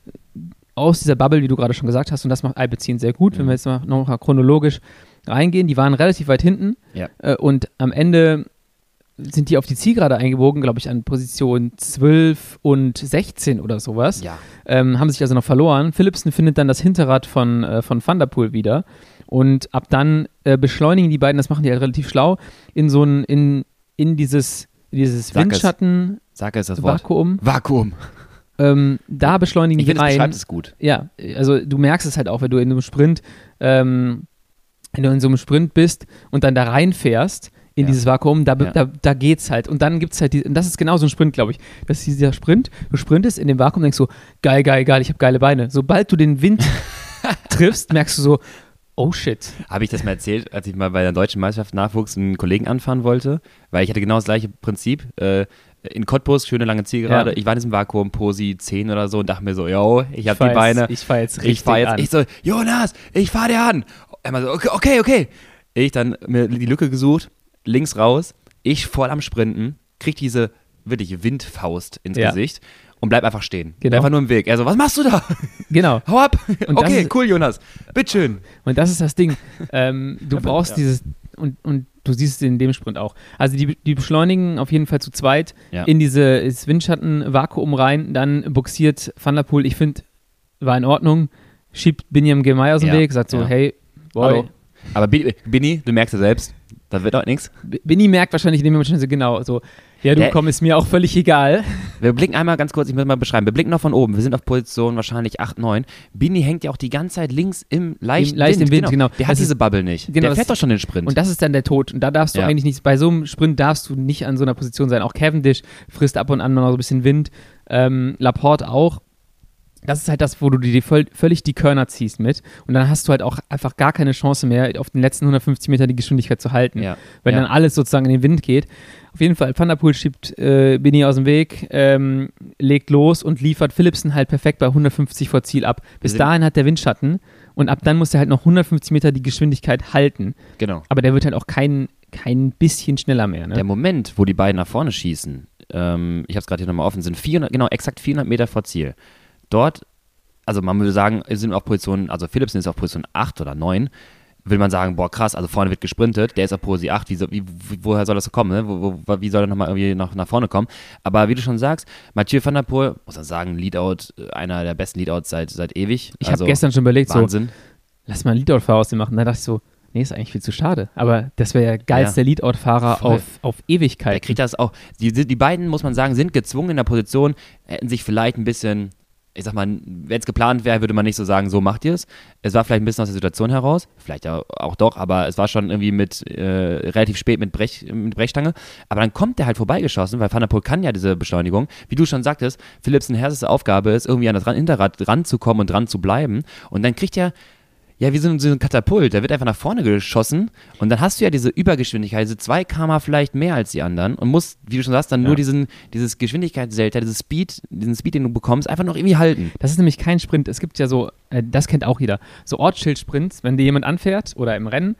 aus dieser Bubble, wie du gerade schon gesagt hast, und das macht Alpecin sehr gut, wenn Mhm. wir jetzt mal noch mal chronologisch reingehen, die waren relativ weit hinten Ja. äh, und am Ende sind die auf die Zielgerade eingebogen, glaube ich, an Position 12 und 16 oder sowas Ja. ähm, haben sich also noch verloren. Philipsen findet dann das Hinterrad von, äh, von Van der Poel wieder und ab dann äh, beschleunigen die beiden, das machen die halt relativ schlau, in so ein, in, in dieses, dieses Sag es. Windschatten Sag es das Wort. Vakuum. Vakuum. Ähm, da beschleunigen Ich die es rein. beschreibt es gut. Ja, also du merkst es halt auch, wenn du in einem Sprint, ähm, wenn du in so einem Sprint bist und dann da reinfährst in Ja. dieses Vakuum, da, Ja. da, da geht's halt. Und dann gibt's halt, die, und das ist genau so ein Sprint, glaube ich. Das ist dieser Sprint, du sprintest in dem Vakuum, denkst so, geil, geil, geil, ich habe geile Beine. Sobald du den Wind triffst, merkst du so, oh shit. Habe ich das mal erzählt, als ich mal bei der deutschen Meisterschaft Nachwuchs einen Kollegen anfahren wollte? Weil ich hatte genau das gleiche Prinzip. Äh, in Cottbus, schöne lange Zielgerade. Ja. Ich war in diesem Vakuum, Posi 10 oder so und dachte mir so, yo, ich habe die Beine. Ich fahr jetzt richtig ich fahr jetzt, an. ich so, Jonas, ich fahr dir an. Er mal so, okay, okay, okay. Ich dann mir die Lücke gesucht, links raus, ich voll am Sprinten, krieg diese wirklich Windfaust ins Ja. Gesicht und bleib einfach stehen. Genau. Einfach nur im Weg. Er so, was machst du da? genau. Hau ab. Und okay, ist- cool, Jonas. Bitteschön. Und das ist das Ding. Ähm, du Ja, brauchst ja. dieses, und, und du siehst es in dem Sprint auch. Also die, die beschleunigen auf jeden Fall zu zweit Ja. in dieses Windschatten-Vakuum rein, dann buxiert Van der Poel, ich finde, war in Ordnung, schiebt Binyam Gemay aus dem Ja, Weg, sagt so, ja. hey, boy, Hallo. Aber Binny, du merkst ja selbst, da wird auch nichts. Binny merkt wahrscheinlich in dem Moment schon so genau so, ja, du komm, ist mir auch völlig egal. Wir blicken einmal ganz kurz, ich muss mal beschreiben. Wir blicken noch von oben. Wir sind auf Position wahrscheinlich 8, 9. Bini hängt ja auch die ganze Zeit links im leichten Im, leicht Wind. Wind genau. genau. Der hat diese Bubble nicht. Genau, der fährt doch schon den Sprint. Und das ist dann der Tod. Und da darfst du ja. eigentlich nicht, bei so einem Sprint darfst du nicht an so einer Position sein. Auch Cavendish frisst ab und an noch so ein bisschen Wind. Ähm, Laporte auch das ist halt das, wo du dir völlig die Körner ziehst mit. Und dann hast du halt auch einfach gar keine Chance mehr, auf den letzten 150 Metern die Geschwindigkeit zu halten. Ja. Weil ja. dann alles sozusagen in den Wind geht. Auf jeden Fall, Van der Poel schiebt äh, Bini aus dem Weg, ähm, legt los und liefert Philipsen halt perfekt bei 150 vor Ziel ab. Bis dahin hat der Windschatten und ab dann muss er halt noch 150 Meter die Geschwindigkeit halten. Genau. Aber der wird halt auch kein, kein bisschen schneller mehr. Ne? Der Moment, wo die beiden nach vorne schießen, ähm, ich habe es gerade hier nochmal offen, sind 400, genau exakt 400 Meter vor Ziel dort, also man würde sagen, sind auf Position, also Philipsen ist auf Position 8 oder 9, will man sagen, boah, krass, also vorne wird gesprintet, der ist auf Position 8, wie, wie, woher soll das so kommen, ne? wo, wo, wie soll er nochmal irgendwie nach, nach vorne kommen? Aber wie du schon sagst, Mathieu van der Poel, muss man sagen, Leadout, einer der besten Leadouts seit, seit ewig. Ich also, habe gestern schon überlegt, Wahnsinn. so, lass mal einen Leadout-Fahrer aus dem machen. Da dachte ich so, nee, ist eigentlich viel zu schade. Aber das wäre ja geilster ja. Leadout-Fahrer auf, auf Ewigkeit. Der kriegt das auch. Die, die beiden, muss man sagen, sind gezwungen in der Position, hätten sich vielleicht ein bisschen ich sag mal, wenn es geplant wäre, würde man nicht so sagen, so macht ihr es. Es war vielleicht ein bisschen aus der Situation heraus, vielleicht auch doch, aber es war schon irgendwie mit äh, relativ spät mit, Brech, mit Brechstange. Aber dann kommt der halt vorbeigeschossen, weil Van der Poel kann ja diese Beschleunigung. Wie du schon sagtest, Philipsen Herzes Aufgabe ist, irgendwie an das Hinterrad ranzukommen und dran zu bleiben. Und dann kriegt er ja, wie so ein, so ein Katapult. Der wird einfach nach vorne geschossen und dann hast du ja diese Übergeschwindigkeit, diese 2 km vielleicht mehr als die anderen und musst, wie du schon sagst, dann ja. nur diesen, dieses Geschwindigkeitsdelta, dieses Speed, diesen Speed, den du bekommst, einfach noch irgendwie halten. Das ist nämlich kein Sprint. Es gibt ja so, äh, das kennt auch jeder, so Ortsschild-Sprints, wenn dir jemand anfährt oder im Rennen.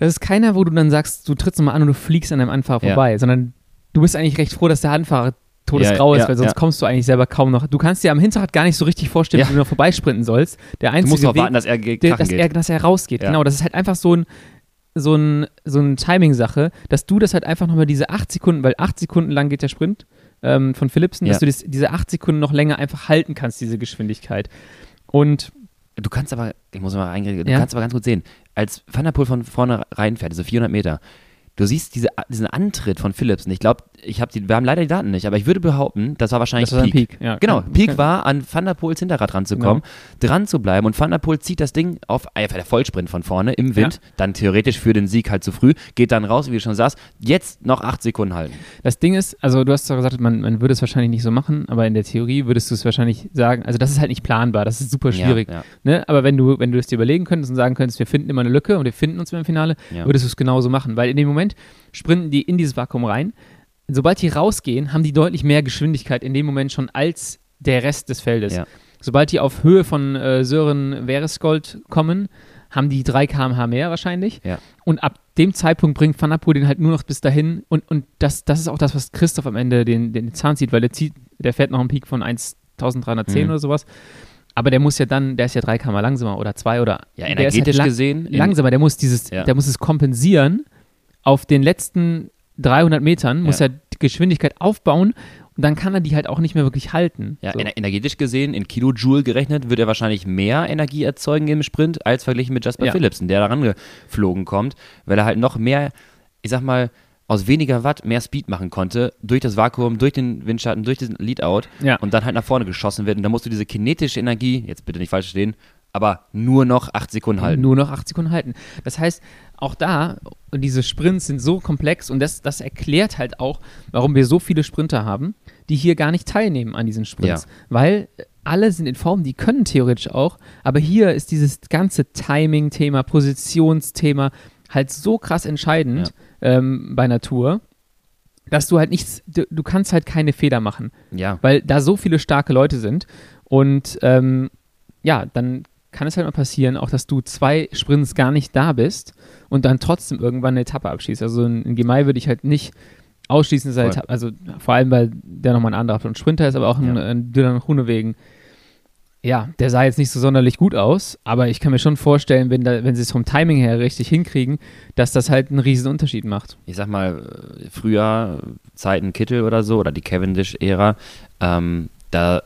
Das ist keiner, wo du dann sagst, du trittst nochmal an und du fliegst an deinem Anfahrer ja. vorbei, sondern du bist eigentlich recht froh, dass der Anfahrer todesgrau ja, ist, weil sonst kommst du eigentlich selber kaum noch. Du kannst dir am Hinterrad gar nicht so richtig vorstellen, wie du noch vorbeisprinten sollst. Der einzige du musst Weg, warten, dass er, der, dass, er, dass er rausgeht. Genau, das ist halt einfach so ein so ein, so ein Timing-Sache, dass du das halt einfach nochmal diese acht Sekunden, weil acht Sekunden lang geht der Sprint ähm, von Philipsen, dass du das, diese acht Sekunden noch länger einfach halten kannst, diese Geschwindigkeit. Und Du kannst aber, ich muss mal reingehen, du kannst aber ganz gut sehen, als Van der Poel von vorne reinfährt, diese 400 Meter, du siehst diese, diesen Antritt von Philips. Und ich glaube, ich habe die, wir haben leider die Daten nicht, aber ich würde behaupten, das war wahrscheinlich das war Peak. Peak. Ja, genau, kann, Peak kann. war an Van der Poels Hinterrad ranzukommen, genau. dran zu bleiben und Van der Poel zieht das Ding auf einfach der Vollsprint von vorne im Wind, ja. dann theoretisch für den Sieg halt zu früh, geht dann raus, wie du schon sagst, jetzt noch acht Sekunden halten. Das Ding ist, also du hast zwar gesagt, man, man würde es wahrscheinlich nicht so machen, aber in der Theorie würdest du es wahrscheinlich sagen, also das ist halt nicht planbar, das ist super schwierig. Ja, ne? Aber wenn du, wenn du es dir überlegen könntest und sagen könntest, wir finden immer eine Lücke und wir finden uns im Finale, würdest du es genauso machen, weil in dem Moment sprinten die in dieses Vakuum rein. Sobald die rausgehen, haben die deutlich mehr Geschwindigkeit in dem Moment schon als der Rest des Feldes. Ja. Sobald die auf Höhe von äh, Sören Veresgold kommen, haben die 3 km/h mehr wahrscheinlich. Ja. Und ab dem Zeitpunkt bringt Van Apo den halt nur noch bis dahin. Und, und das, das ist auch das, was Christoph am Ende den, den Zahn zieht, weil der, zieht, der fährt noch einen Peak von 1310 mhm. oder sowas. Aber der muss ja dann, der ist ja 3 km langsamer oder 2 oder. Ja, energetisch halt gesehen. Langsamer, der muss dieses, ja. der muss es kompensieren auf den letzten 300 Metern muss ja. er die Geschwindigkeit aufbauen und dann kann er die halt auch nicht mehr wirklich halten. Ja, so. energetisch gesehen, in Kilojoule gerechnet, wird er wahrscheinlich mehr Energie erzeugen im Sprint als verglichen mit Jasper ja. Philipsen, der da rangeflogen kommt, weil er halt noch mehr, ich sag mal, aus weniger Watt mehr Speed machen konnte, durch das Vakuum, durch den Windschatten, durch den Leadout ja. und dann halt nach vorne geschossen wird. Und da musst du diese kinetische Energie, jetzt bitte nicht falsch stehen, aber nur noch acht Sekunden halten. Nur noch acht Sekunden halten. Das heißt, auch da, diese Sprints sind so komplex und das, das erklärt halt auch, warum wir so viele Sprinter haben, die hier gar nicht teilnehmen an diesen Sprints. Ja. Weil alle sind in Form, die können theoretisch auch, aber hier ist dieses ganze Timing-Thema, Positionsthema halt so krass entscheidend ja. ähm, bei Natur, dass du halt nichts, du, du, kannst halt keine Fehler machen. Ja. Weil da so viele starke Leute sind und ähm, ja, dann kann es halt mal passieren, auch dass du zwei Sprints gar nicht da bist und dann trotzdem irgendwann eine Etappe abschießt. Also in, in Gemei würde ich halt nicht ausschließen, dass Etappe, also vor allem, weil der nochmal ein anderer Sprinter ist, aber auch ein, ja. ein Dylan Hunewegen. Ja, der sah jetzt nicht so sonderlich gut aus, aber ich kann mir schon vorstellen, wenn, da, wenn sie es vom Timing her richtig hinkriegen, dass das halt einen riesen Unterschied macht. Ich sag mal, früher, Zeiten Kittel oder so, oder die Cavendish-Ära, ähm, da äh,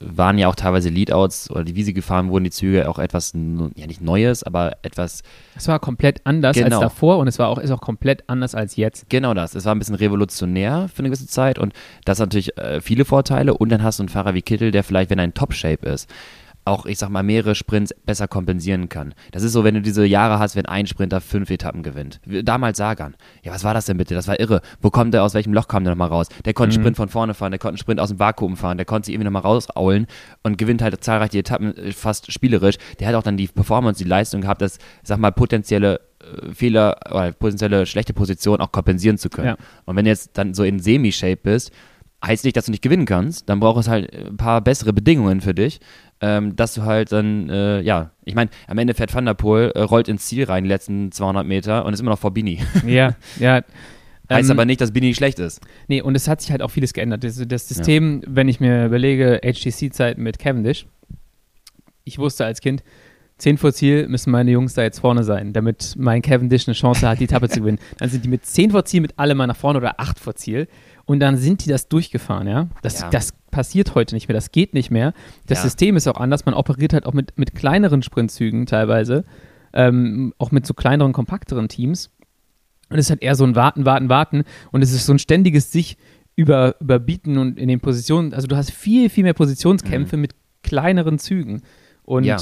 waren ja auch teilweise Leadouts oder die, wie sie gefahren wurden, die Züge auch etwas, ja nicht Neues, aber etwas. Es war komplett anders Genau. als davor und es war auch, ist auch komplett anders als jetzt. Genau das. Es war ein bisschen revolutionär für eine gewisse Zeit und das hat natürlich äh, viele Vorteile. Und dann hast du einen Fahrer wie Kittel, der vielleicht, wenn er in Top-Shape ist, auch, ich sag mal, mehrere Sprints besser kompensieren kann. Das ist so, wenn du diese Jahre hast, wenn ein Sprinter fünf Etappen gewinnt. Damals Sagan. Ja, was war das denn bitte? Das war irre. Wo kommt der, aus welchem Loch kam der nochmal raus? Der konnte einen Sprint von vorne fahren, der konnte einen Sprint aus dem Vakuum fahren, der konnte sich irgendwie nochmal rausaulen und gewinnt halt zahlreich die Etappen äh, fast spielerisch. Der hat auch dann die Performance, die Leistung gehabt, das, sag mal, potenzielle äh, Fehler oder potenzielle schlechte Position auch kompensieren zu können. Ja. Und wenn du jetzt dann so in Semi-Shape bist, heißt nicht, dass du nicht gewinnen kannst. Dann braucht es halt ein paar bessere Bedingungen für dich, ähm, dass du halt dann, äh, ja, ich meine, am Ende fährt Van der Poel, äh, rollt ins Ziel rein, die letzten 200 Meter und ist immer noch vor Bini. Ja, ja. heißt Ähm, aber nicht, dass Bini schlecht ist. Nee, und es hat sich halt auch vieles geändert. Das, das System, wenn ich mir überlege, HTC-Zeiten mit Cavendish, ich wusste als Kind, 10 vor Ziel müssen meine Jungs da jetzt vorne sein, damit mein Cavendish eine Chance hat, die Etappe zu gewinnen. Dann sind die mit 10 vor Ziel mit alle mal nach vorne oder 8 vor Ziel und dann sind die das durchgefahren, ja. Das, Ja. das passiert heute nicht mehr, das geht nicht mehr. Das Ja. System ist auch anders, man operiert halt auch mit, mit kleineren Sprintzügen teilweise, ähm, auch mit so kleineren, kompakteren Teams. Und es ist halt eher so ein Warten, Warten, Warten. Und es ist so ein ständiges sich über, überbieten und in den Positionen. Also du hast viel, viel mehr Positionskämpfe mit kleineren Zügen. Und Ja.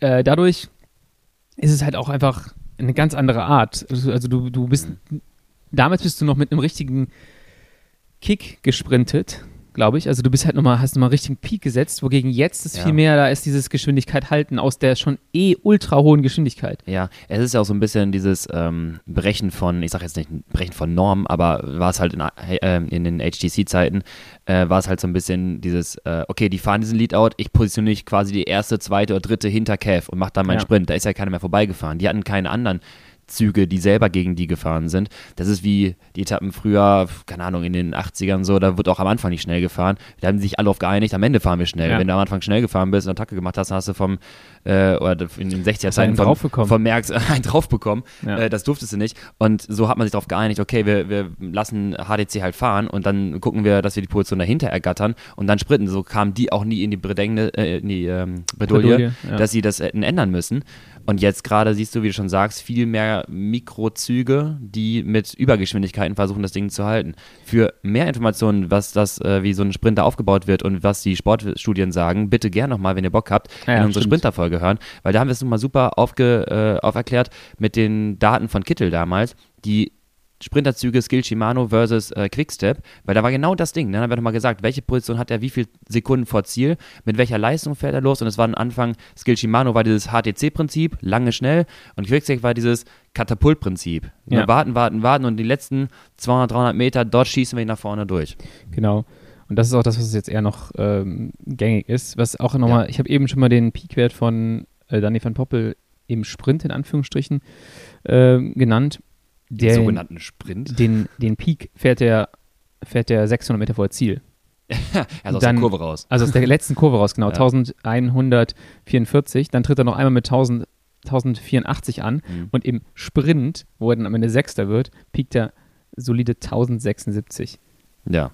äh, dadurch ist es halt auch einfach eine ganz andere Art. Also also du, du bist, damals bist du noch mit einem richtigen Kick gesprintet, glaube ich. Also du bist halt nochmal, hast nochmal richtigen Peak gesetzt, wogegen jetzt ist Ja. viel mehr, da ist dieses Geschwindigkeit halten aus der schon eh ultra hohen Geschwindigkeit. Ja, es ist ja auch so ein bisschen dieses ähm, Brechen von, ich sag jetzt nicht Brechen von Normen, aber war es halt in, äh, in den HTC-Zeiten, äh, war es halt so ein bisschen dieses, äh, okay, die fahren diesen Leadout, ich positioniere quasi die erste, zweite oder dritte hinter Cav und mache dann meinen Ja. Sprint. Da ist ja keiner mehr vorbeigefahren. Die hatten keine anderen Züge, die selber gegen die gefahren sind. Das ist wie die Etappen früher, keine Ahnung, in den 80ern so, da wird auch am Anfang nicht schnell gefahren. Da haben sich alle auf geeinigt, am Ende fahren wir schnell. Ja. Wenn du am Anfang schnell gefahren bist und Attacke gemacht hast, hast du vom, äh, oder in den 60er-Zeiten einen vom, draufbekommen. vom Merks einen draufbekommen. Ja. Äh, das durftest du nicht. Und so hat man sich darauf geeinigt, okay, wir, wir lassen HDC halt fahren und dann gucken wir, dass wir die Position dahinter ergattern und dann sprinten. So kamen die auch nie in die Bredengне, äh, in die ähm, Bredouille, Bredouille, ja. dass sie das hätten ändern müssen. Und jetzt gerade siehst du, wie du schon sagst, viel mehr Mikrozüge, die mit Übergeschwindigkeiten versuchen, das Ding zu halten. Für mehr Informationen, was das, äh, wie so ein Sprinter aufgebaut wird und was die Sportstudien sagen, bitte gern nochmal, wenn ihr Bock habt, Ja, in unsere. Sprinterfolge hören, weil da haben wir es nun mal super aufge, äh, auferklärt mit den Daten von Kittel damals, die Sprinterzüge Skill Shimano versus äh, Quickstep, weil da war genau das Ding. Ne? Dann haben wir nochmal gesagt, welche Position hat er, wie viele Sekunden vor Ziel, mit welcher Leistung fährt er los und es war am Anfang, Skill Shimano war dieses HTC-Prinzip, lange, schnell und Quickstep war dieses Katapult-Prinzip. Ne, Ja. Warten, warten, warten und die letzten 200, 300 Meter, dort schießen wir ihn nach vorne durch. Genau. Und das ist auch das, was jetzt eher noch ähm, gängig ist. Was auch nochmal, ich habe eben schon mal den Peakwert von äh, Danny van Poppel im Sprint in Anführungsstrichen ähm, genannt. Der, sogenannten Sprint. den, den Peak fährt er, fährt er 600 Meter vor Ziel. Ist aus dann- der Kurve raus. Also aus der letzten Kurve raus, genau. Ja. 1144. Dann tritt er noch einmal mit 1000, 1084 an. Mhm. Und im Sprint, wo er dann am Ende Sechster wird, piekt er solide 1076. Ja.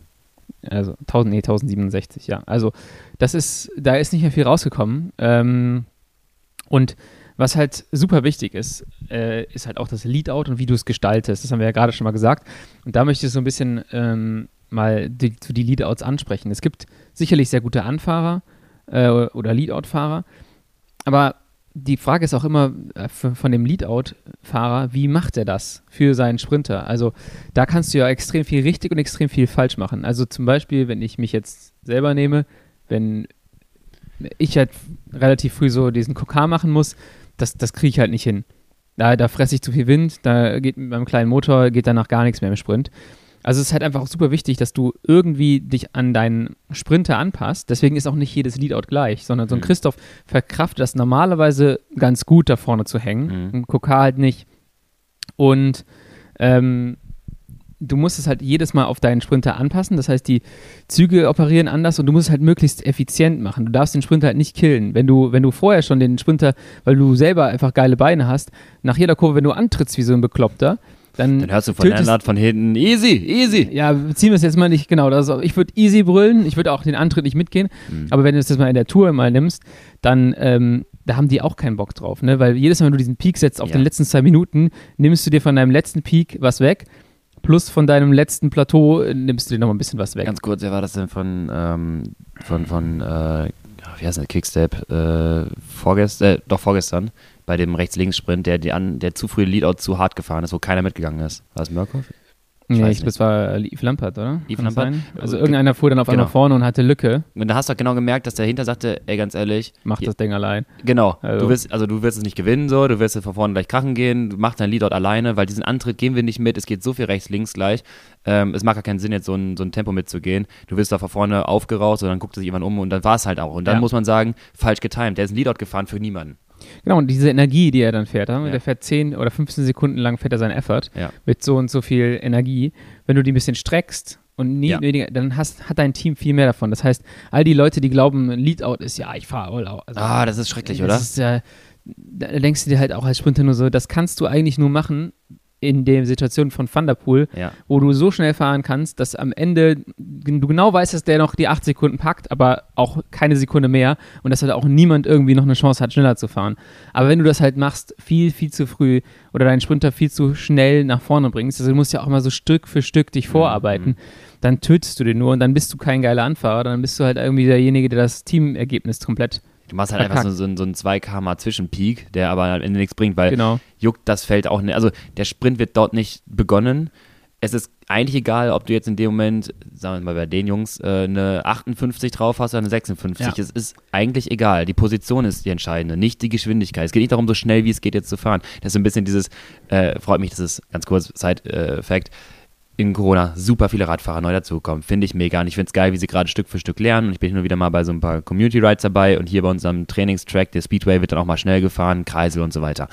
Also 1000, nee, 1067, ja. Also das ist, da ist nicht mehr viel rausgekommen. Ähm, und was halt super wichtig ist, äh, ist halt auch das Leadout und wie du es gestaltest. Das haben wir ja gerade schon mal gesagt. Und da möchte ich so ein bisschen ähm, mal die, zu die Leadouts ansprechen. Es gibt sicherlich sehr gute Anfahrer äh, oder Leadout-Fahrer, aber die Frage ist auch immer äh, von dem Leadout-Fahrer, wie macht er das für seinen Sprinter? Also da kannst du ja extrem viel richtig und extrem viel falsch machen. Also zum Beispiel, wenn ich mich jetzt selber nehme, wenn ich halt relativ früh so diesen Kokar machen muss, das, das kriege ich halt nicht hin. Da, da fresse ich zu viel Wind, da geht mit meinem kleinen Motor, geht danach gar nichts mehr im Sprint. Also es ist halt einfach auch super wichtig, dass du irgendwie dich an deinen Sprinter anpasst. Deswegen ist auch nicht jedes Leadout gleich, sondern so ein Mhm. Christoph verkraftet das normalerweise ganz gut, da vorne zu hängen. Mhm. Ein Kokar halt nicht. Und ähm, du musst es halt jedes Mal auf deinen Sprinter anpassen. Das heißt, die Züge operieren anders und du musst es halt möglichst effizient machen. Du darfst den Sprinter halt nicht killen. Wenn du, wenn du vorher schon den Sprinter, weil du selber einfach geile Beine hast, nach jeder Kurve, wenn du antrittst wie so ein Bekloppter, dann, Dann hörst du von tötest- Lennart von hinten, easy, easy. Ja, ziehen wir es jetzt mal nicht genau. Also ich würde easy brüllen, ich würde auch den Antritt nicht mitgehen. Mhm. Aber wenn du es jetzt mal in der Tour mal nimmst, dann ähm, da haben die auch keinen Bock drauf, ne? Weil jedes Mal, wenn du diesen Peak setzt auf Ja. den letzten zwei Minuten, nimmst du dir von deinem letzten Peak was weg. Plus von deinem letzten Plateau äh, nimmst du dir noch mal ein bisschen was weg. Ganz kurz, wer war das denn von, ähm, von, von, äh, wie heißt das, Kickstep, äh, vorgestern, äh, doch vorgestern, bei dem Rechts-Links-Sprint, der, der zu früh Leadout zu hart gefahren ist, wo keiner mitgegangen ist. War es Murkoff? Nee, weiß ich, das war Yves Lampert, oder? Yves Lampert? Also irgendeiner fuhr dann auf einmal Genau. vorne und hatte Lücke, Und da hast du auch genau gemerkt, dass der hinter sagte, ey, ganz ehrlich, macht das Ding allein. Genau. Also- Du wirst, also du wirst es nicht gewinnen, so, du wirst jetzt von vorne gleich krachen gehen, du machst dein Leadout alleine, weil diesen Antritt gehen wir nicht mit, es geht so viel rechts, links gleich. Ähm, es macht gar keinen Sinn, jetzt so ein, so ein Tempo mitzugehen. Du wirst da von vorne aufgeraucht und dann guckt sich jemand um und dann war es halt auch. Und dann Ja. muss man sagen, falsch getimed. Der ist ein Leadout gefahren für niemanden. Genau, und diese Energie, die er dann fährt, ja. Ja. der fährt 10 oder 15 Sekunden lang fährt er seinen Effort Ja. mit so und so viel Energie. Wenn du die ein bisschen streckst und nie Ja. weniger, dann hast, hat dein Team viel mehr davon. Das heißt, all die Leute, die glauben, ein Leadout ist, ja, ich fahre all out. Also, Ah, das ist schrecklich, das oder? Ist, äh, da denkst du dir halt auch als Sprinter nur so, das kannst du eigentlich nur machen in der Situation von Thunderpool, Ja. wo du so schnell fahren kannst, dass am Ende du genau weißt, dass der noch die 8 Sekunden packt, aber auch keine Sekunde mehr und dass halt auch niemand irgendwie noch eine Chance hat, schneller zu fahren. Aber wenn du das halt machst, viel, viel zu früh oder deinen Sprinter viel zu schnell nach vorne bringst, also du musst ja auch immer so Stück für Stück dich vorarbeiten, dann tötest du den nur und dann bist du kein geiler Anfahrer, dann bist du halt irgendwie derjenige, der das Teamergebnis komplett, Du machst halt einfach so, so, so einen 2 km Zwischenpeak, der aber am Ende nichts bringt, weil genau. juckt das Feld auch nicht. Also der Sprint wird dort nicht begonnen. Es ist eigentlich egal, ob du jetzt in dem Moment, sagen wir mal bei den Jungs, äh, eine 58 drauf hast oder eine 56. Ja. Es ist eigentlich egal. Die Position ist die entscheidende, nicht die Geschwindigkeit. Es geht nicht darum, so schnell wie es geht jetzt zu fahren. Das ist so ein bisschen dieses, äh, freut mich, das ist ganz kurz, Side-Fact, in Corona super viele Radfahrer neu dazugekommen. Finde ich mega. Und ich finde es geil, wie sie gerade Stück für Stück lernen. Und ich bin und wieder mal bei so ein paar Community Rides dabei. Und hier bei unserem Trainingstrack, der Speedway, wird dann auch mal schnell gefahren, Kreisel und so weiter.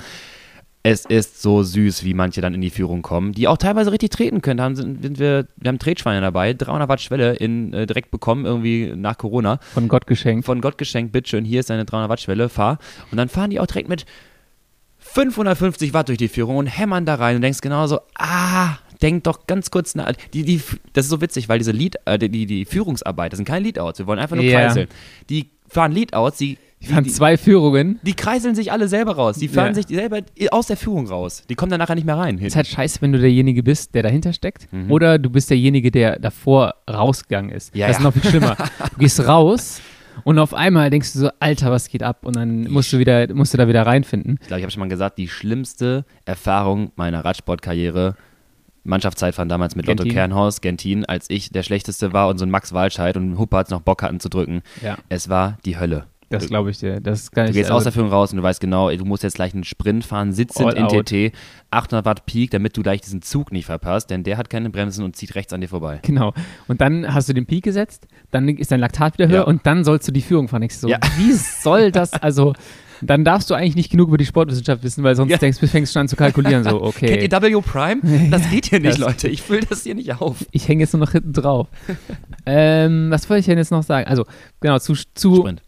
Es ist so süß, wie manche dann in die Führung kommen, die auch teilweise richtig treten können. Da haben, sind, sind wir, wir haben Tretschweine dabei, 300 Watt Schwelle in, äh, direkt bekommen, irgendwie nach Corona. Von Gott geschenkt. Von Gott geschenkt, bitteschön, hier ist deine 300 Watt Schwelle, fahr. Und dann fahren die auch direkt mit 550 Watt durch die Führung und hämmern da rein und denkst genauso, ah, denk doch ganz kurz nach. Die, die, das ist so witzig, weil diese Lead, äh, die, die Führungsarbeit, das sind keine Leadouts, wir wollen einfach nur Ja. kreiseln. Die fahren Leadouts, die, die, zwei Führungen. die kreiseln sich alle selber raus. Die fahren Ja. sich selber aus der Führung raus. Die kommen dann nachher nicht mehr rein. ist halt scheiße, wenn du derjenige bist, der dahinter steckt. Mhm. Oder du bist derjenige, der davor rausgegangen ist. Ja, das ist ja. noch viel schlimmer. Du gehst raus und auf einmal denkst du so, Alter, was geht ab? Und dann musst du wieder, musst du da wieder reinfinden. Ich glaube, ich habe schon mal gesagt, die schlimmste Erfahrung meiner Radsportkarriere, Mannschaftszeitfahren damals mit Lotto Gentin. Kernhaus, Gentin, als ich der Schlechteste war und so ein Max Walscheid und Huppertz noch Bock hatten zu drücken. Ja. Es war die Hölle. Das glaube ich dir. Das gar Du gehst also, aus der Führung raus und du weißt genau, du musst jetzt gleich einen Sprint fahren, sitzend in out. TT, 800 Watt Peak, damit du gleich diesen Zug nicht verpasst, denn der hat keine Bremsen und zieht rechts an dir vorbei. Genau. Und dann hast du den Peak gesetzt, dann ist dein Laktat wieder höher Ja. und dann sollst du die Führung fahren. Du so, Ja. wie soll das, also dann darfst du eigentlich nicht genug über die Sportwissenschaft wissen, weil sonst Ja. denkst du, fängst du an zu kalkulieren, so, Kennt okay. ihr W Prime? Das geht hier nicht, Das- Leute. Ich fülle das hier nicht auf. Ich hänge jetzt nur noch hinten drauf. ähm, was wollte ich denn jetzt noch sagen? Also, genau, zu, zu, Sprint.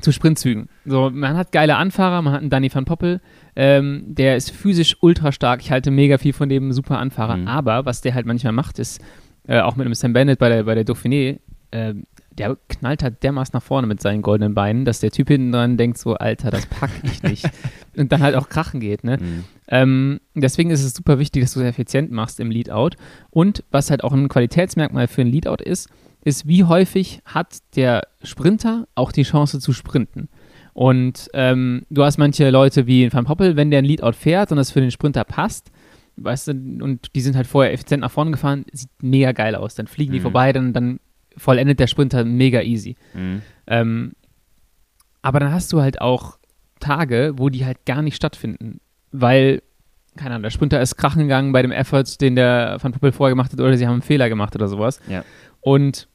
zu Sprintzügen. So, man hat geile Anfahrer, man hat einen Danny van Poppel, ähm, der ist physisch ultra stark. Ich halte mega viel von dem super Anfahrer. Mhm. Aber was der halt manchmal macht, ist, äh, auch mit einem Sam Bennett bei der, bei der Dauphiné, äh, der knallt halt dermaßen nach vorne mit seinen goldenen Beinen, dass der Typ hinten dran denkt, so, Alter, das pack ich nicht. Und dann halt auch krachen geht, ne? Mhm. Ähm, deswegen ist es super wichtig, dass du es effizient machst im Leadout. Und was halt auch ein Qualitätsmerkmal für ein Leadout ist, ist, wie häufig hat der Sprinter auch die Chance zu sprinten. Und ähm, du hast manche Leute wie Van Poppel, wenn der ein Leadout fährt und das für den Sprinter passt, weißt du, und die sind halt vorher effizient nach vorne gefahren, sieht mega geil aus. Dann fliegen die Mhm. vorbei, dann, dann vollendet der Sprinter mega easy. Mhm. Ähm, aber dann hast du halt auch Tage, wo die halt gar nicht stattfinden, weil, keine Ahnung, der Sprinter ist krachen gegangen bei dem Effort, den der Van Poppel vorher gemacht hat, oder sie haben einen Fehler gemacht oder sowas. Ja. Und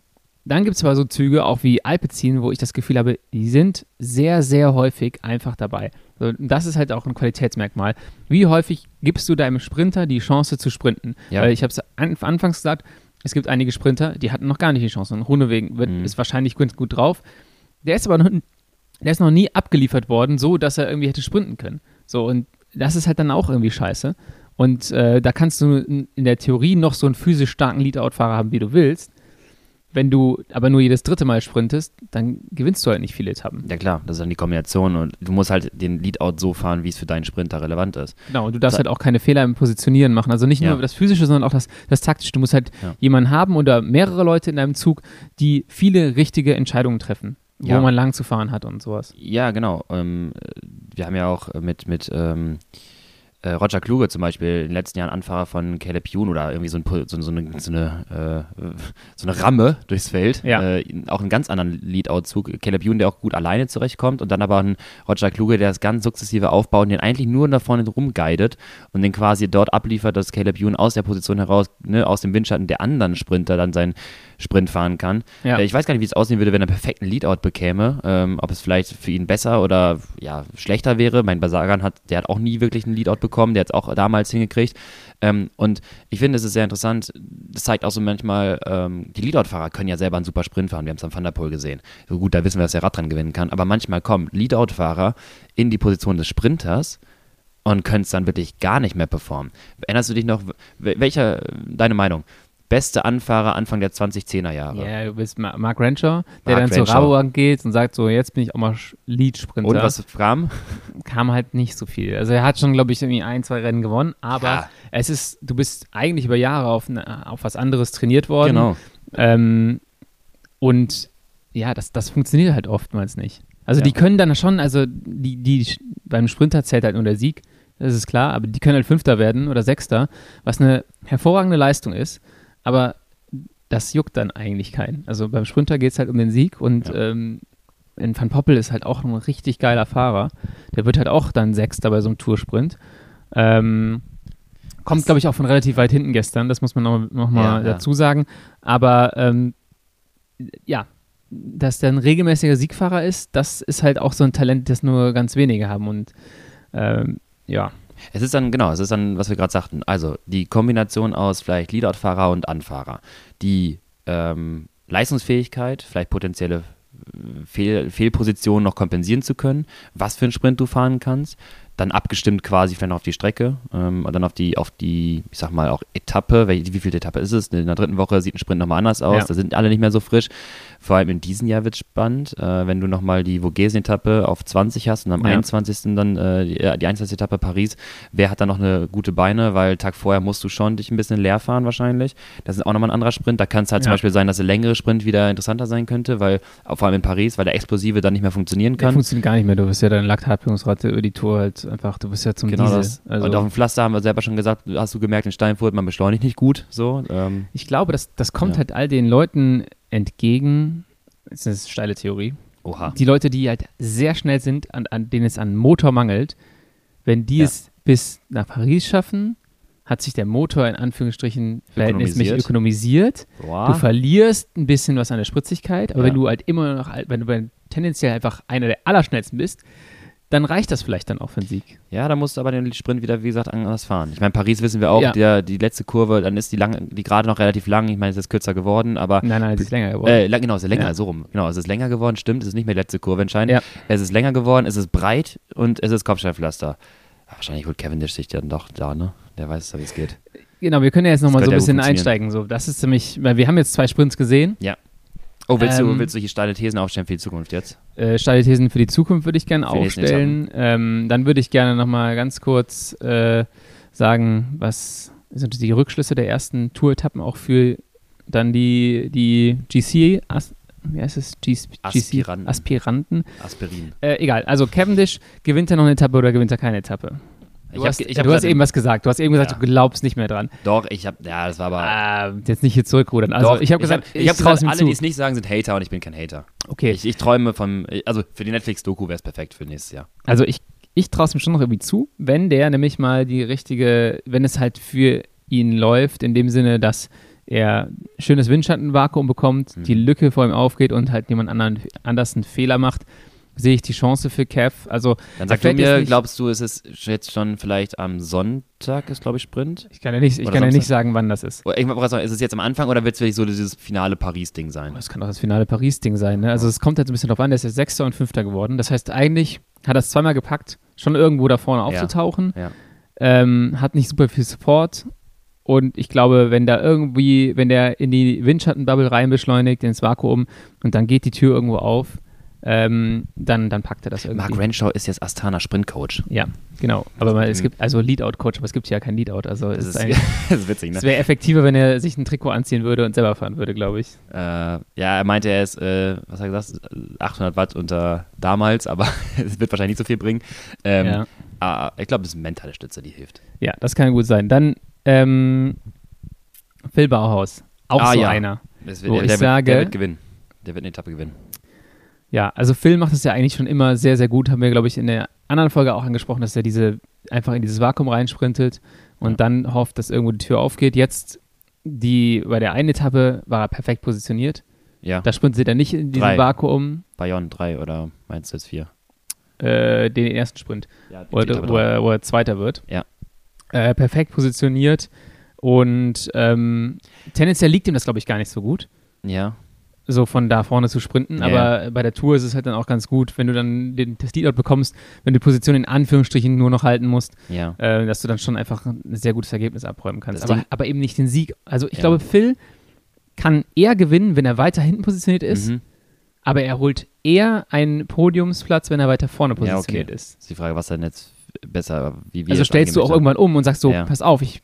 dann gibt es aber so Züge, auch wie Alpecin, wo ich das Gefühl habe, die sind sehr, sehr häufig einfach dabei. So, und das ist halt auch ein Qualitätsmerkmal. Wie häufig gibst du deinem Sprinter die Chance zu sprinten? Ja. Weil ich habe es an, anfangs gesagt, es gibt einige Sprinter, die hatten noch gar nicht die Chance. Und Runewegen wird, Mhm. ist wahrscheinlich ganz gut drauf. Der ist aber noch, der ist noch nie abgeliefert worden, so dass er irgendwie hätte sprinten können. So, und das ist halt dann auch irgendwie scheiße. Und äh, da kannst du in in der Theorie noch so einen physisch starken Leadout-Fahrer haben, wie du willst. Wenn du aber nur jedes dritte Mal sprintest, dann gewinnst du halt nicht viele Etappen. Ja klar, das ist dann die Kombination und du musst halt den Leadout so fahren, wie es für deinen Sprinter relevant ist. Genau, und du darfst Da- halt auch keine Fehler im Positionieren machen. Also nicht Ja. nur das Physische, sondern auch das, das Taktische. Du musst halt Ja. jemanden haben oder mehrere Leute in deinem Zug, die viele richtige Entscheidungen treffen, wo Ja. man lang zu fahren hat und sowas. Ja, genau. Ähm, wir haben ja auch mit, mit ähm, äh, Roger Kluge zum Beispiel in den letzten Jahren Anfahrer von Caleb Youn oder irgendwie so, ein, so, so eine, so, eine, äh, so eine Ramme durchs Feld. Ja. Äh, auch einen ganz anderen Lead-Out-Zug. Caleb Youn, der auch gut alleine zurechtkommt und dann aber ein Roger Kluge, der das ganz sukzessive aufbaut und den eigentlich nur da vorne rumguidet und den quasi dort abliefert, dass Caleb Youn aus der Position heraus, ne, aus dem Windschatten der anderen Sprinter dann seinen Sprint fahren kann. Ja. Äh, ich weiß gar nicht, wie es aussehen würde, wenn er einen perfekten Leadout bekäme. Ähm, ob es vielleicht für ihn besser oder ja, schlechter wäre. Mein Basagan hat, der hat auch nie wirklich einen Leadout bekommen, der hat es auch damals hingekriegt. Ähm, und ich finde, es ist sehr interessant. Das zeigt auch so manchmal, ähm, die Leadout-Fahrer können ja selber einen super Sprint fahren. Wir haben es am Van der Poel gesehen. So gut, da wissen wir, dass der Radrennen gewinnen kann. Aber manchmal kommen Leadout-Fahrer in die Position des Sprinters und können es dann wirklich gar nicht mehr performen. Erinnerst du dich noch, wel- welcher, deine Meinung? Beste Anfahrer Anfang der 2010er Jahre. Ja, du bist Ma Mark Renshaw, der Mark dann zur Renshaw. Rabobank geht und sagt so, jetzt bin ich auch mal Lead-Sprinter. Und was kam? kam halt nicht so viel. Also er hat schon, glaube ich, irgendwie ein, zwei Rennen gewonnen, aber Ja. es ist, du bist eigentlich über Jahre auf, auf was anderes trainiert worden. Genau. Ähm, und ja, das, das funktioniert halt oftmals nicht. Also Ja. die können dann schon, also die, die beim Sprinter zählt halt nur der Sieg, das ist klar, aber die können halt Fünfter werden oder Sechster, was eine hervorragende Leistung ist, aber das juckt dann eigentlich keinen. Also beim Sprinter geht es halt um den Sieg und Ja. ähm, in Van Poppel ist halt auch ein richtig geiler Fahrer. Der wird halt auch dann Sechster bei so einem Toursprint. Ähm, kommt, glaube ich, auch von relativ weit hinten gestern, das muss man noch, noch mal ja. dazu sagen. Aber ähm, ja, dass der ein regelmäßiger Siegfahrer ist, das ist halt auch so ein Talent, das nur ganz wenige haben. Und ähm, ja, Es ist dann, genau, es ist dann, was wir gerade sagten, also die Kombination aus vielleicht Leadout-Fahrer und Anfahrer, die ähm, Leistungsfähigkeit, vielleicht potenzielle äh, Fehl, Fehlpositionen noch kompensieren zu können, was für einen Sprint du fahren kannst, dann abgestimmt quasi vielleicht noch auf die Strecke ähm, und dann auf die, auf die, ich sag mal, auch Etappe, welche, wie viel Etappe ist es? In der dritten Woche sieht ein Sprint nochmal anders aus, Ja. da sind alle nicht mehr so frisch. Vor allem in diesem Jahr wird es spannend, äh, wenn du nochmal die Vogesen-Etappe auf 20 hast und am Ja. 21. dann äh, die, die 21. Etappe Paris, wer hat da noch eine gute Beine, weil Tag vorher musst du schon dich ein bisschen leer fahren wahrscheinlich. Das ist auch nochmal ein anderer Sprint. Da kann es halt zum Ja. Beispiel sein, dass der längere Sprint wieder interessanter sein könnte, weil vor allem in Paris, weil der Explosive dann nicht mehr funktionieren der kann. funktioniert gar nicht mehr. Du bist ja deine Laktatbildungsrate über die Tour halt einfach, du bist ja zum Genau Diesel. das. Also, und auf dem Pflaster haben wir selber schon gesagt, hast du gemerkt, in Steinfurt, man beschleunigt nicht gut. So, ähm, ich glaube, das, das kommt Ja. halt all den Leuten entgegen, das ist eine steile Theorie, oha. die Leute, die halt sehr schnell sind, an, an denen es an Motor mangelt, wenn die Ja. es bis nach Paris schaffen, hat sich der Motor in Anführungsstrichen verhältnismäßig ökonomisiert. Boah. Du verlierst ein bisschen was an der Spritzigkeit, aber Ja. wenn du halt immer noch, wenn du tendenziell einfach einer der Allerschnellsten bist, dann reicht das vielleicht dann auch für einen Sieg. Ja, da musst du aber den Sprint wieder, wie gesagt, anders fahren. Ich meine, Paris wissen wir auch, Ja. der, die letzte Kurve, dann ist die, lang, die gerade noch relativ lang. Ich meine, es ist kürzer geworden, aber Nein, nein, es ist länger geworden. Äh, genau, es ist länger, Ja. so rum. Genau, es ist länger geworden, stimmt, es ist nicht mehr die letzte Kurve entscheidend. Ja. Es ist länger geworden, es ist breit und es ist Kopfsteinpflaster. Ja, wahrscheinlich holt Cavendish sich dann doch da, ne? Der weiß, wie es geht. Genau, wir können ja jetzt nochmal so ein ja bisschen einsteigen. So, das ist nämlich, weil wir haben jetzt zwei Sprints gesehen. Oh, willst, du, Ähm, willst du hier steile Thesen aufstellen für die Zukunft jetzt? Äh, steile Thesen für die Zukunft würde ich gerne aufstellen. Ähm, dann würde ich gerne nochmal ganz kurz äh, sagen, was sind die Rückschlüsse der ersten Tour-Etappen auch für dann die, die GC, As, wie heißt es? G Aspiranten. GC, Aspiranten. Aspirin. Äh, egal, also Cavendish, gewinnt er noch eine Etappe oder gewinnt er keine Etappe? Du Ich hast, ich hab du hast gesagt, eben was gesagt. Du hast eben gesagt, Ja. du glaubst nicht mehr dran. Doch, ich hab, ja, das war aber. Ah, jetzt nicht hier zurückrudern. Also doch, ich habe gesagt, ich hab, trau's gesagt, ihm alle, die es nicht sagen, sind Hater und ich bin kein Hater. Okay, Ich, ich träume von, also für die Netflix-Doku wäre es perfekt für nächstes Jahr. Also ich, ich traue es ihm schon noch irgendwie zu, wenn der nämlich mal die richtige, wenn es halt für ihn läuft, in dem Sinne, dass er schönes Windschattenvakuum bekommt, Mhm. die Lücke vor ihm aufgeht und halt jemand anderen, anders einen Fehler macht, sehe ich die Chance für Kev. Also Dann sag du mir, glaubst du, es ist jetzt schon vielleicht am Sonntag, ist glaube ich Sprint? ich kann ja nicht, ich Oder kann ja nicht sagen, wann das ist. Oder ist es jetzt am Anfang oder wird es wirklich so dieses finale Paris-Ding sein? Das kann auch das finale Paris-Ding sein. Ne? Also es kommt jetzt ein bisschen drauf an, der ist jetzt Sechster und Fünfter geworden. Das heißt, eigentlich hat er es zweimal gepackt, schon irgendwo da vorne aufzutauchen. Ja. ähm, hat nicht super viel Support. Und ich glaube, wenn da irgendwie, wenn der in die Windschattenbubble rein beschleunigt, ins Vakuum und dann geht die Tür irgendwo auf, ähm, dann, dann packt er das irgendwie. Mark Renshaw ist jetzt Astana Sprintcoach. Ja, genau. Aber mal, es Mhm. gibt, also Leadout-Coach, aber es gibt ja kein Leadout. Also Das es ist, das ist witzig, ne? es wäre effektiver, wenn er sich ein Trikot anziehen würde und selber fahren würde, glaube ich. Äh, ja, er meinte, er ist, äh, was hat er gesagt, 800 Watt unter damals, aber es wird wahrscheinlich nicht so viel bringen. Ähm, ja. ah, ich glaube, das ist eine mentale Stütze, die hilft. ja, das kann gut sein. Dann ähm, Phil Bauhaus, auch Ah, so ja. einer. Das Wo der, ich der, sage- wird, der wird gewinnen. Der wird eine Etappe gewinnen. Ja, also Phil macht es ja eigentlich schon immer sehr, sehr gut. Haben wir, glaube ich, in der anderen Folge auch angesprochen, dass er diese einfach in dieses Vakuum reinsprintet und Ja. dann hofft, dass irgendwo die Tür aufgeht. Jetzt die bei der einen Etappe war er perfekt positioniert. Ja, Da sprintet er nicht in diesem Drei. Vakuum, Bayonne 3 oder meinst du jetzt 4? äh, den ersten Sprint, Ja, wo er, wo er, wo er Zweiter wird. Ja. Äh, perfekt positioniert und ähm, tendenziell liegt ihm das, glaube ich, gar nicht so gut. ja, so von da vorne zu sprinten. Ja, aber bei der Tour ist es halt dann auch ganz gut, wenn du dann den, das Leadout bekommst, wenn du die Position in Anführungsstrichen nur noch halten musst, ja. äh, dass du dann schon einfach ein sehr gutes Ergebnis abräumen kannst. Aber, aber eben nicht den Sieg. Also ich Ja. glaube, Phil kann eher gewinnen, wenn er weiter hinten positioniert ist, Mhm. aber er holt eher einen Podiumsplatz, wenn er weiter vorne positioniert okay. ist. Ist die Frage, was dann jetzt besser, wie wir Also stellst du auch irgendwann um und sagst so, pass auf, ich,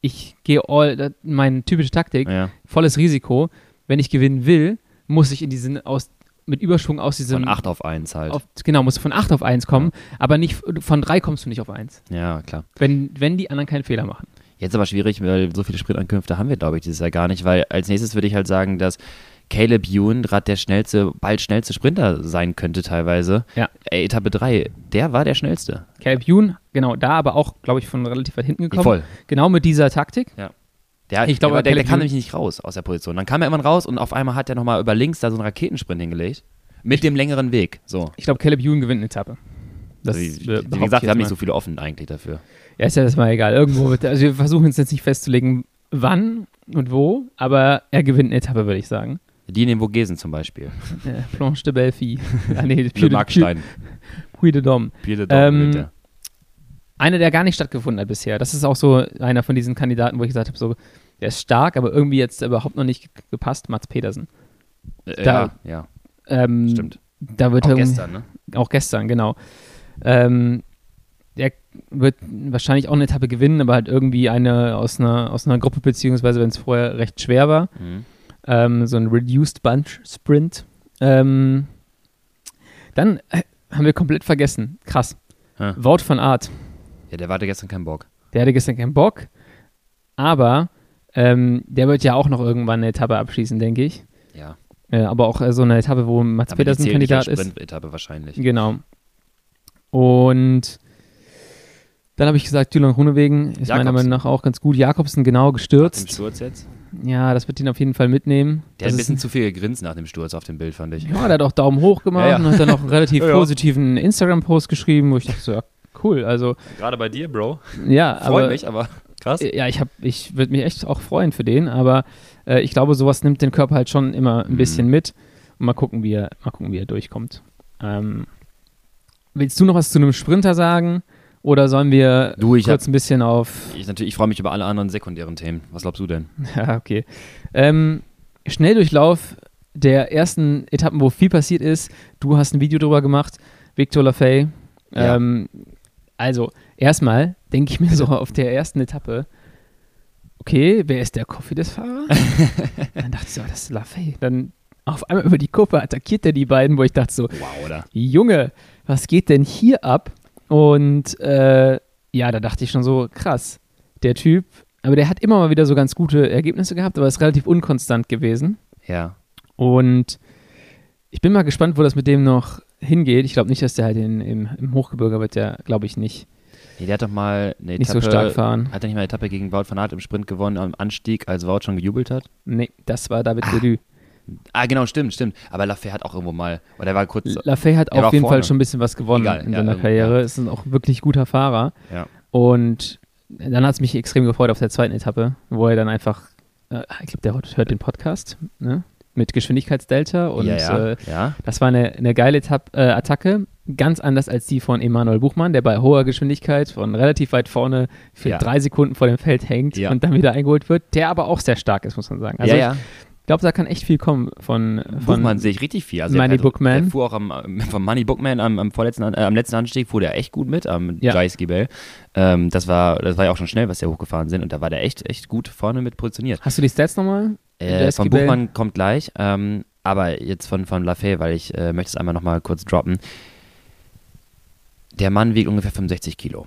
ich gehe all, meine typische Taktik, volles Risiko. Wenn ich gewinnen will, muss ich in diesen aus mit Überschwung aus diesem Von 8 auf 1 halt. auf, genau, musst du von 8 auf 1 kommen, aber nicht von 3 kommst du nicht auf 1. ja, klar. Wenn, wenn die anderen keinen Fehler machen. Jetzt aber schwierig, weil so viele Sprintankünfte haben wir, glaube ich, dieses Jahr gar nicht, weil als nächstes würde ich halt sagen, dass Caleb Ewan gerade der schnellste, bald schnellste Sprinter sein könnte teilweise. Ja. Ey, Etappe 3, der war der schnellste. Caleb Youn, genau, da aber auch, glaube ich, von relativ weit hinten gekommen. Voll. Genau mit dieser Taktik. Der, Ich glaube, der, der, der kam Ewan- nämlich nicht raus aus der Position. Dann kam er irgendwann raus und auf einmal hat er nochmal über links da so einen Raketensprint hingelegt. Mit dem längeren Weg. So. Ich glaube, Caleb Youn gewinnt eine Etappe. Das, Also, wie gesagt, ich wir haben nicht so viele offen eigentlich dafür. Ja, ist ja das mal egal. Irgendwo wird, also wir versuchen uns jetzt nicht festzulegen, wann und wo, aber er gewinnt eine Etappe, würde ich sagen. Die in den Vogesen zum Beispiel. Planche de Belfi. ah, nee, Puy Puy, Markstein. Puy de Dom. Pied de Ähm, Dom mit der. Einer, der gar nicht stattgefunden hat bisher. Das ist auch so einer von diesen Kandidaten, wo ich gesagt habe, so, der ist stark, aber irgendwie jetzt überhaupt noch nicht ge- gepasst. Mats Pedersen. Äh, da- ja, ja, Ähm, stimmt. Da wird Auch gestern, ne? Auch gestern, genau. Ähm, der wird wahrscheinlich auch eine Etappe gewinnen, aber halt irgendwie eine aus einer, aus einer Gruppe, beziehungsweise wenn es vorher recht schwer war. Mhm. Ähm, so ein Reduced Bunch Sprint. Ähm, dann äh, haben wir komplett vergessen. Krass. Hä? Wout van Art. Ja, der hatte gestern keinen Bock. Der hatte gestern keinen Bock, aber ähm, der wird ja auch noch irgendwann eine Etappe abschließen, denke ich. Ja. Äh, aber auch äh, so eine Etappe, wo Mats Aber Petersen Kandidat ist. Sprint-Etappe wahrscheinlich. Genau. Und dann habe ich gesagt, Dylan Runewegen ist meiner. Meinung nach auch ganz gut. Jakobsen genau Nach gestürzt. Sturz jetzt? Ja, das wird ihn auf jeden Fall mitnehmen. Der hat Das ein ist bisschen zu viel gegrinst nach dem Sturz auf dem Bild, fand ich. Ja, der hat auch Daumen hoch gemacht Ja, ja. und hat dann noch einen relativ positiven Instagram-Post geschrieben, wo ich dachte so, ja, cool. Also, Gerade bei dir, Bro. ja, Freut aber mich, aber krass. ja, ich, hab- ich würde mich echt auch freuen für den, aber äh, ich glaube, sowas nimmt den Körper halt schon immer ein Mhm. bisschen mit. Und mal gucken, wie er, mal gucken, wie er durchkommt. Ähm, willst du noch was zu einem Sprinter sagen? Oder sollen wir Du, ich kurz ein bisschen auf. Ich, natürlich, ich freue mich über alle anderen sekundären Themen. Was glaubst du denn? Ja, okay. Ähm, Schnelldurchlauf der ersten Etappen, wo viel passiert ist. Du hast ein Video drüber gemacht, Victor Lafay. Ja. Ähm, also, erstmal denke ich mir so auf der ersten Etappe, okay, wer ist der Coffides-Fahrer? dann dachte ich so, das ist Lafay. Dann auf einmal über die Kuppe attackiert er die beiden, wo ich dachte so, Wow, oder? Junge, was geht denn hier ab? Und äh, ja, da dachte ich schon so, krass, der Typ, aber der hat immer mal wieder so ganz gute Ergebnisse gehabt, aber ist relativ unkonstant gewesen. Ja. Und ich bin mal gespannt, wo das mit dem noch hingeht. Ich glaube nicht, dass der halt in, im, im Hochgebirge wird, der glaube ich nicht, Nee, der hat doch mal eine nicht Etappe. so stark fahren. Hat er nicht mal eine Etappe gegen Wout van Aert im Sprint gewonnen am Anstieg, als Wout schon gejubelt hat? Nee, das war David Delü. Ah, genau, stimmt, stimmt. Aber Lafay hat auch irgendwo mal, oder er war kurz. Lafay hat auf jeden vorne. Fall schon ein bisschen was gewonnen Egal, in ja, seiner irgendwie, Karriere. ja. Ist ein auch wirklich guter Fahrer. Ja. Und dann hat es mich extrem gefreut auf der zweiten Etappe, wo er dann einfach, äh, ich glaube, der hört- hört den Podcast, ne? Mit Geschwindigkeitsdelta und ja, ja, Äh, ja. das war eine, eine geile Etapp, äh, Attacke. ganz anders als die von Emanuel Buchmann, der bei hoher Geschwindigkeit von relativ weit vorne für drei Sekunden vor dem Feld hängt und dann wieder eingeholt wird, der aber auch sehr stark ist, muss man sagen. Also ja, ja. Ich glaube, da kann echt viel kommen von, von Buchmann sehe ich richtig viel. Also Money Bookman. Der fuhr auch am, am- vom Money Bookman am, am, vorletzten, äh, am letzten Anstieg, fuhr der echt gut mit, am Ja. Jais Gibel. Ähm, das, war, das war ja auch schon schnell, was der hochgefahren sind und da war der echt, echt gut vorne mit positioniert. Hast du die Stats nochmal? Äh, von? Buchmann kommt gleich, ähm, aber jetzt von, von Lafay, weil ich äh, möchte es einmal nochmal kurz droppen. Der Mann wiegt ungefähr 65 Kilo.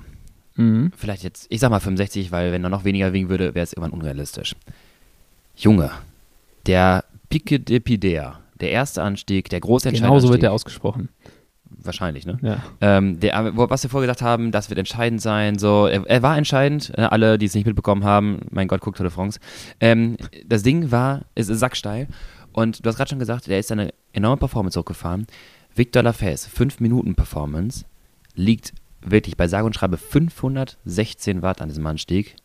Mhm. Vielleicht jetzt, ich sag mal 65, weil wenn er noch weniger wiegen würde, wäre es irgendwann unrealistisch. Junge, der Pique de Pidea, der erste Anstieg, der große Genau so wird Entscheidanstieg. der ausgesprochen. Wahrscheinlich, ne? Ja. Ähm, der, was wir vorher gesagt haben, das wird entscheidend sein. So, er, er war entscheidend. Äh, alle, die es nicht mitbekommen haben, mein Gott, guckt Tour de France. Ähm, das Ding war, es ist sacksteil. Und du hast gerade schon gesagt, der ist eine enorme Performance hochgefahren. Victor Lafayette, 5 Minuten Performance, liegt wirklich bei sage und schreibe 516 Watt an diesem Anstieg.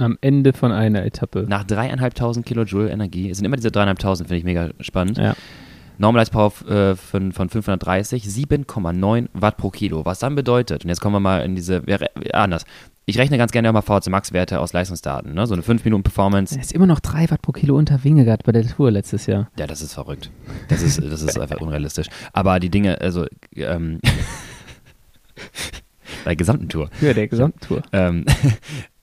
Am Ende von einer Etappe. Nach dreieinhalbtausend Kilojoule Energie. Es sind immer diese dreieinhalbtausend, finde ich mega spannend. Ja. Normalized Power äh, von, von 530, 7,9 Watt pro Kilo. Was dann bedeutet, und jetzt kommen wir mal in diese, ja, anders. Ich rechne ganz gerne auch mal VHC Max-Werte aus Leistungsdaten. Ne? So eine 5-Minuten-Performance. Er ist immer noch 3 Watt pro Kilo unter Wingegaard bei der Tour letztes Jahr. Ja, das ist verrückt. Das ist, das ist einfach unrealistisch. Aber die Dinge, also, ähm, bei der gesamten Tour. Für der gesamten Tour. Ähm,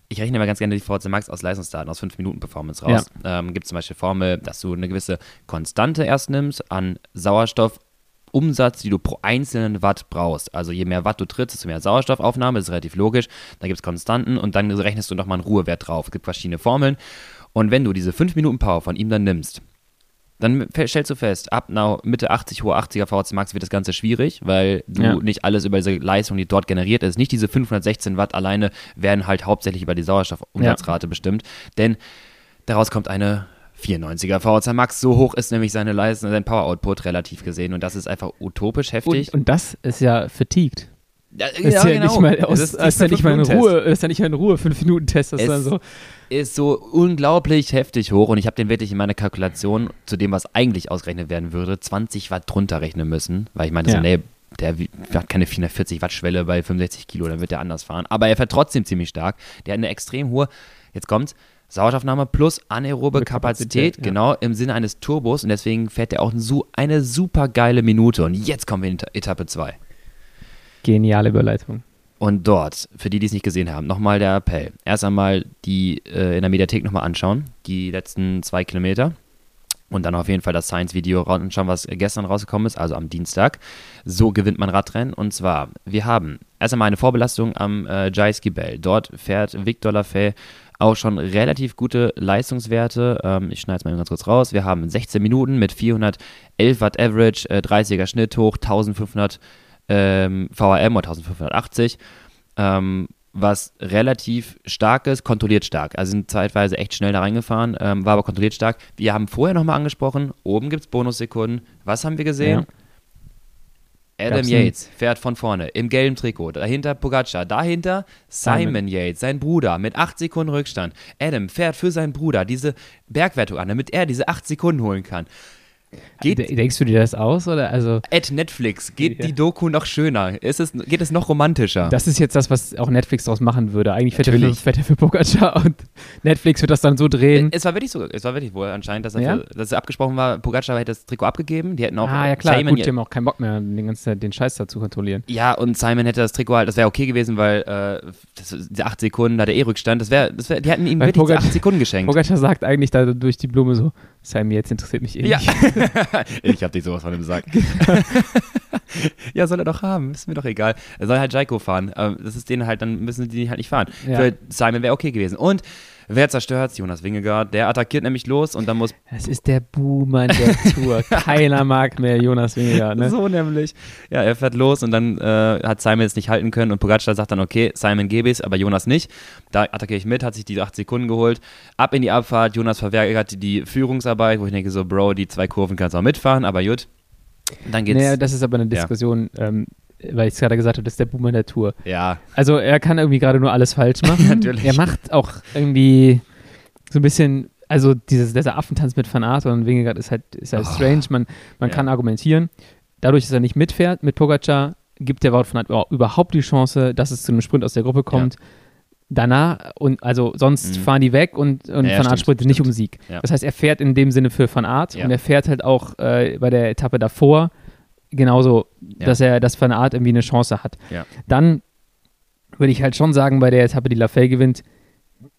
ich rechne mal ganz gerne die VHC Max aus Leistungsdaten, aus 5 Minuten Performance raus. Ähm, Gibt zum Beispiel Formel, dass du eine gewisse Konstante erst nimmst an Sauerstoffumsatz, die du pro einzelnen Watt brauchst. Also je mehr Watt du trittst, desto mehr Sauerstoffaufnahme, das ist relativ logisch. Da gibt es Konstanten und dann rechnest du nochmal einen Ruhewert drauf. Es gibt verschiedene Formeln. Und wenn du diese 5 Minuten Power von ihm dann nimmst, dann stellst du fest, ab Mitte 80, hohe 80er VHC Max wird das Ganze schwierig, weil du Ja. nicht alles über diese Leistung, die dort generiert ist, nicht diese 516 Watt alleine werden halt hauptsächlich über die Sauerstoffumsatzrate bestimmt, denn daraus kommt eine 94er VHC Max, so hoch ist nämlich seine Leistung, sein Power Output relativ gesehen und das ist einfach utopisch heftig. Und, und das ist ja fatigued. ja, ist ja, nicht mal, aus, Es das ist ja nicht mal in. Ruhe, ist ja nicht mal in Ruhe, 5 Minuten Test, das ist dann so. Ist so unglaublich heftig hoch und ich habe den wirklich in meiner Kalkulation zu dem, was eigentlich ausgerechnet werden würde, 20 Watt drunter rechnen müssen, weil ich meinte Ja. so, nee, der hat keine 440 Watt Schwelle bei 65 Kilo, dann wird der anders fahren. Aber er fährt trotzdem ziemlich stark. Der hat eine extrem hohe, jetzt kommt's, Sauerstoffnahme plus anaerobe Kapazität, Kapazität, ja. genau im Sinne eines Turbos und deswegen fährt er auch so eine super geile Minute. Und jetzt kommen wir in Etappe 2. Geniale Überleitung. Und dort, für die, die es nicht gesehen haben, nochmal der Appell. Erst einmal die äh, in der Mediathek nochmal anschauen, die letzten zwei Kilometer. Und dann auf jeden Fall das Science-Video anschauen, was gestern rausgekommen ist, also am Dienstag. So gewinnt man Radrennen. Und zwar, wir haben erst einmal eine Vorbelastung am äh, Jais Gibel. Dort fährt Victor Lafay auch schon relativ gute Leistungswerte. Ähm, ich schneide es mal ganz kurz raus. Wir haben 16 Minuten mit 411 Watt Average, äh, 30er Schnitt hoch, 1500 ähm, VRM oder 1580, ähm, was relativ stark ist, kontrolliert stark. Also sind zeitweise echt schnell da reingefahren, ähm, war aber kontrolliert stark. Wir haben vorher nochmal angesprochen, oben gibt es Bonussekunden. Was haben wir gesehen? Adam Gab's einen- Yates fährt von vorne im gelben Trikot. Dahinter Pogacar. Dahinter Simon, Simon. Yates, sein Bruder, mit 8 Sekunden Rückstand. Adam fährt für seinen Bruder diese Bergwertung an, damit er diese 8 Sekunden holen kann. Geht De- Denkst du dir das aus? Oder? Also, at Netflix geht Ja. die Doku noch schöner. Ist es, geht es noch romantischer? das ist jetzt das, was auch Netflix daraus machen würde. Eigentlich fährt er für, fährt er für Pogacar und Netflix wird das dann so drehen. es war wirklich so, es war wirklich wohl anscheinend, dass, er Ja? für, dass es abgesprochen war, Pogacar hätte das Trikot abgegeben, die hätten auch ah, ja klar, Simon, gut, die haben auch keinen Bock mehr, den ganzen den Scheiß da zu kontrollieren. ja, und Simon hätte das Trikot halt, das wäre okay gewesen, weil äh, das, diese acht Sekunden, da der eh Rückstand, das wäre, das wär, die hätten ihm Weil wirklich Pogacar- acht Sekunden geschenkt. Pogacar sagt eigentlich da durch die Blume so, Simon, jetzt interessiert mich eh Ja. nicht. ich hab dich sowas von dem Sack. ja, soll er doch haben, ist mir doch egal. Er soll halt Jaiko fahren. Aber das ist denen halt, dann müssen die halt nicht fahren. Ja. Für Simon wäre okay gewesen. Und wer zerstört Jonas Wingegaard, der attackiert nämlich los und dann muss Das ist der Buhmann der Tour. Keiner mag mehr Jonas Wingegaard, ne? So nämlich. Ja, er fährt los und dann äh, hat Simon es nicht halten können und Pogacar sagt dann, okay, Simon gebe ich's, aber Jonas nicht. Da attackiere ich mit, hat sich die acht Sekunden geholt. Ab in die Abfahrt, Jonas verweigert die Führungsarbeit, wo ich denke so, Bro, die zwei Kurven kannst du auch mitfahren, aber gut. Dann geht's. Naja, das ist aber eine Diskussion, ähm, weil ich es gerade gesagt habe, das ist der Buhmann der Tour. ja, Also er kann irgendwie gerade nur alles falsch machen. Natürlich. Er macht auch irgendwie so ein bisschen, also dieses, dieser Affentanz mit Van Aert und Wingegaard ist halt, ist halt Oh. strange. Man, man Ja. kann argumentieren. Dadurch, dass er nicht mitfährt mit Pogacar, gibt der Wout von Aert überhaupt die Chance, dass es zu einem Sprint aus der Gruppe kommt. Ja. Danach, und also sonst mhm. fahren die weg und, und ja, Van Aert sprintet nicht um Sieg. Das heißt, er fährt in dem Sinne für Van Aert und er fährt halt auch äh, bei der Etappe davor genauso, dass er, dass Van Aert irgendwie eine Chance hat. Dann würde ich halt schon sagen, bei der Etappe, die Lafay gewinnt,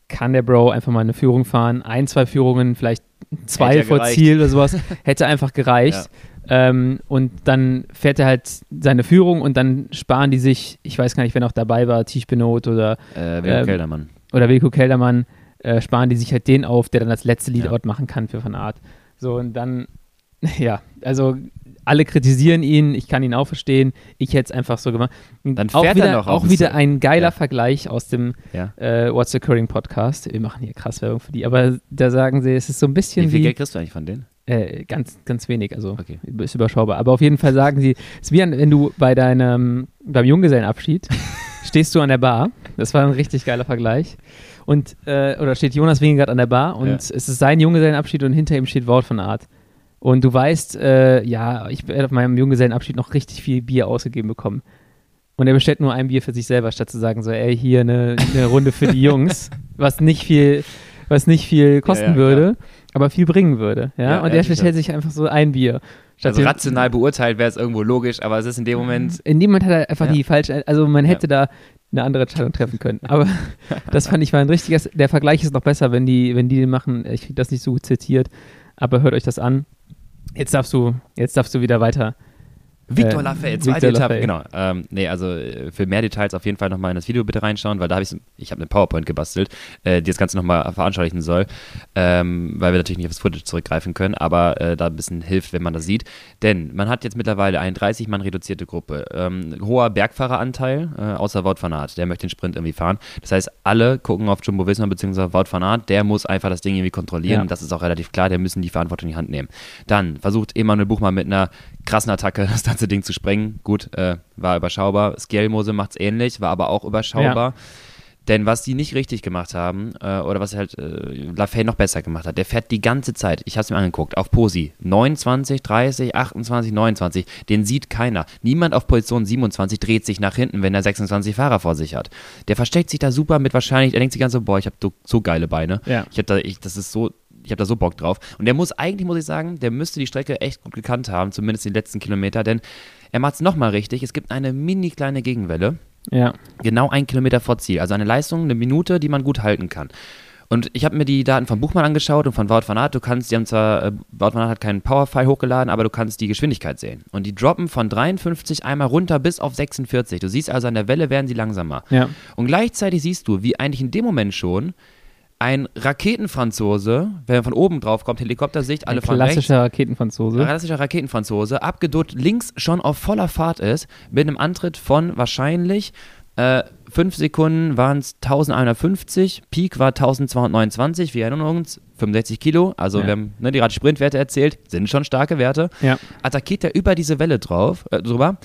kann der Bro einfach mal eine Führung fahren. Ein, zwei Führungen, vielleicht zwei vor gereicht. Ziel oder sowas, hätte einfach gereicht. Ja. Ähm, und dann fährt er halt seine Führung und dann sparen die sich, ich weiß gar nicht, wer noch dabei war, Tisch Benot oder äh, Wilko ähm, Keldermann. Oder Wilko Keldermann, äh, sparen die sich halt den auf, der dann das letzte Leadout ja. machen kann für Van Art. So, und dann, ja, also alle kritisieren ihn, ich kann ihn auch verstehen. Ich hätte es einfach so gemacht. Dann fährt auch wieder, er noch auch wieder ein geiler ja. Vergleich aus dem ja. äh, What's Occurring Podcast. Wir machen hier krass Werbung für die, aber da sagen sie, es ist so ein bisschen wie. Wie viel Geld kriegst du eigentlich von denen? Äh, ganz, ganz wenig, also okay. ist überschaubar. Aber auf jeden Fall sagen sie, es ist wie wenn du bei deinem, beim Junggesellenabschied stehst du an der Bar. Das war ein richtig geiler Vergleich. Und, äh, oder steht Jonas Wingegard an der Bar und ja. es ist sein Junggesellenabschied und hinter ihm steht Wort von Art. Und du weißt, äh, ja, ich werde auf meinem Junggesellenabschied noch richtig viel Bier ausgegeben bekommen. Und er bestellt nur ein Bier für sich selber, statt zu sagen, so, ey, hier eine, eine Runde für die Jungs, was nicht viel, was nicht viel kosten ja, ja, würde, klar. aber viel bringen würde. Ja, ja und er bestellt sich einfach so ein Bier. Also rational beurteilt wäre es irgendwo logisch, aber es ist in dem Moment. In dem Moment hat er einfach die falsche, also man hätte da eine andere Entscheidung treffen können. Aber das fand ich war ein richtiges, der Vergleich ist noch besser, wenn die, wenn die den machen, ich kriege das nicht so gut zitiert, aber hört euch das an. Jetzt darfst du, jetzt darfst du wieder weiter Victor äh, Lafay, zweite Etappe, genau. Ähm, nee, also äh, für mehr Details auf jeden Fall nochmal in das Video bitte reinschauen, weil da habe ich, ich habe eine PowerPoint gebastelt, äh, die das Ganze nochmal veranschaulichen soll, ähm, weil wir natürlich nicht auf das Footage zurückgreifen können, aber äh, da ein bisschen hilft, wenn man das sieht. Denn man hat jetzt mittlerweile eine 30-Mann reduzierte Gruppe. Ähm, hoher Bergfahreranteil, äh, außer Wout van Aert, der möchte den Sprint irgendwie fahren. Das heißt, alle gucken auf Jumbo Visma bzw. Wout van Aert, der muss einfach das Ding irgendwie kontrollieren. Ja. Das ist auch relativ klar, der müssen die Verantwortung in die Hand nehmen. Dann versucht Emanuel Buchmann mit einer krassen Attacke das ganze Ding zu sprengen. Gut, äh, war überschaubar. Skelmose macht es ähnlich, war aber auch überschaubar. Ja. Denn was die nicht richtig gemacht haben, äh, oder was halt äh, Lafay noch besser gemacht hat, der fährt die ganze Zeit, ich habe es mir angeguckt, auf Posi 29, 30, 28, 29, den sieht keiner. Niemand auf Position 27 dreht sich nach hinten, wenn er 26 Fahrer vor sich hat. Der versteckt sich da super mit wahrscheinlich, er denkt sich ganz so, boah, ich habe so geile Beine. Ja. Ich hab da, ich, das ist so ich habe da so Bock drauf. Und der muss eigentlich, muss ich sagen, der müsste die Strecke echt gut gekannt haben, zumindest die letzten Kilometer, denn er macht es nochmal richtig. Es gibt eine mini kleine Gegenwelle. Ja. Genau ein Kilometer vor Ziel. Also eine Leistung, eine Minute, die man gut halten kann. Und ich habe mir die Daten von Buchmann angeschaut und von Wout van Aert. Du kannst, die haben zwar, äh, Wout van Aert hat keinen Powerfile hochgeladen, aber du kannst die Geschwindigkeit sehen. Und die droppen von 53 einmal runter bis auf 46. Du siehst also an der Welle werden sie langsamer. Ja. Und gleichzeitig siehst du, wie eigentlich in dem Moment schon ein Raketenfranzose, wenn er von oben drauf kommt, Helikoptersicht, alle ein fahren klassischer Raketenfranzose. Klassischer Raketenfranzose, abgedot links schon auf voller Fahrt ist, mit einem Antritt von wahrscheinlich äh, 5 Sekunden waren es 1150, Peak war 1229, wir erinnern uns, 65 Kilo, also ja. wir haben ne, die Rad-Sprintwerte erzählt, sind schon starke Werte. Ja. Attackiert er über diese Welle drauf, äh, drüber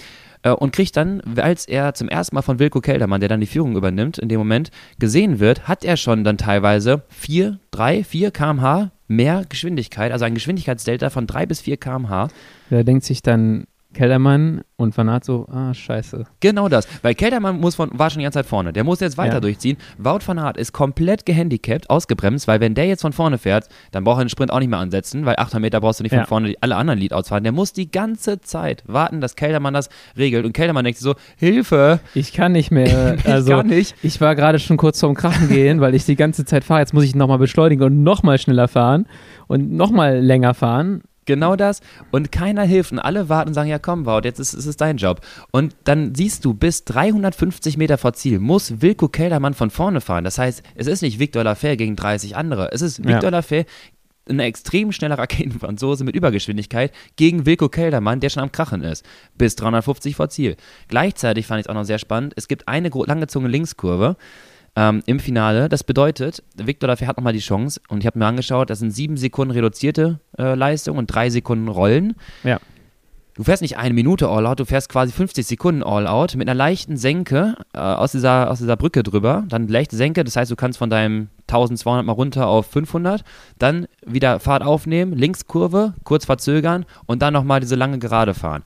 und kriegt dann, als er zum ersten Mal von Wilko Keldermann, der dann die Führung übernimmt, in dem Moment gesehen wird, hat er schon dann teilweise 4, 3, 4 km/h mehr Geschwindigkeit, also ein Geschwindigkeitsdelta von 3 bis 4 km/h. Der denkt sich dann, Kellermann und Van Aert so, ah, scheiße. Genau das, weil Kellermann muss von, war schon die ganze Zeit vorne. Der muss jetzt weiter ja. durchziehen. Wout van Aert ist komplett gehandicapt, ausgebremst, weil wenn der jetzt von vorne fährt, dann braucht er den Sprint auch nicht mehr ansetzen, weil 800 Meter brauchst du nicht ja. von vorne alle anderen Leadouts fahren. Der muss die ganze Zeit warten, dass Kellermann das regelt. Und Kellermann denkt so, Hilfe! Ich kann nicht mehr. Also, ich kann nicht. Ich war gerade schon kurz vorm Krachen gehen, weil ich die ganze Zeit fahre. Jetzt muss ich nochmal beschleunigen und nochmal schneller fahren und nochmal länger fahren. Genau das. Und keiner hilft. Und alle warten und sagen, ja komm, Wout, jetzt ist, ist es dein Job. Und dann siehst du, bis 350 Meter vor Ziel muss Wilko Keldermann von vorne fahren. Das heißt, es ist nicht Victor Lafay gegen 30 andere. Es ist Victor ja. Lafay, ein extrem schneller Raketenfranzose mit Übergeschwindigkeit gegen Wilko Keldermann, der schon am Krachen ist. Bis 350 vor Ziel. Gleichzeitig fand ich es auch noch sehr spannend. Es gibt eine langgezogene Linkskurve ähm, im Finale. Das bedeutet, Victor dafür hat nochmal die Chance und ich habe mir angeschaut, das sind sieben Sekunden reduzierte äh, Leistung und drei Sekunden Rollen. Ja. Du fährst nicht eine Minute All-Out, du fährst quasi 50 Sekunden All-Out mit einer leichten Senke äh, aus, dieser, aus dieser Brücke drüber. Dann leichte Senke, das heißt, du kannst von deinem 1200 mal runter auf 500. Dann wieder Fahrt aufnehmen, Linkskurve, kurz verzögern und dann nochmal diese lange Gerade fahren.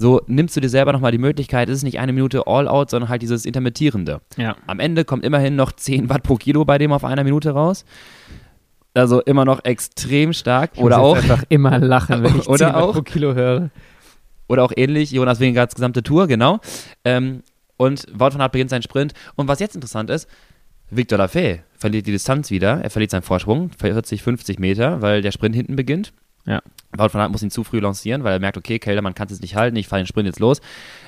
So nimmst du dir selber nochmal die Möglichkeit, es ist nicht eine Minute All-Out, sondern halt dieses Intermittierende. Ja. Am Ende kommt immerhin noch 10 Watt pro Kilo bei dem auf einer Minute raus. Also immer noch extrem stark. Ich Oder muss auch, einfach immer lachen, wenn ich Oder 10 Watt auch- pro Kilo höre. oder auch ähnlich, Jonas Wingegards gesamte Tour, genau. Ähm, und Wout van Aert beginnt seinen Sprint. Und was jetzt interessant ist, Victor Lafay verliert die Distanz wieder. Er verliert seinen Vorsprung, 40, 50 Meter, weil der Sprint hinten beginnt. Ja. Wout van Aert muss ihn zu früh lancieren, weil er merkt, okay, Keldermann kann es jetzt nicht halten, ich fahre den Sprint jetzt los.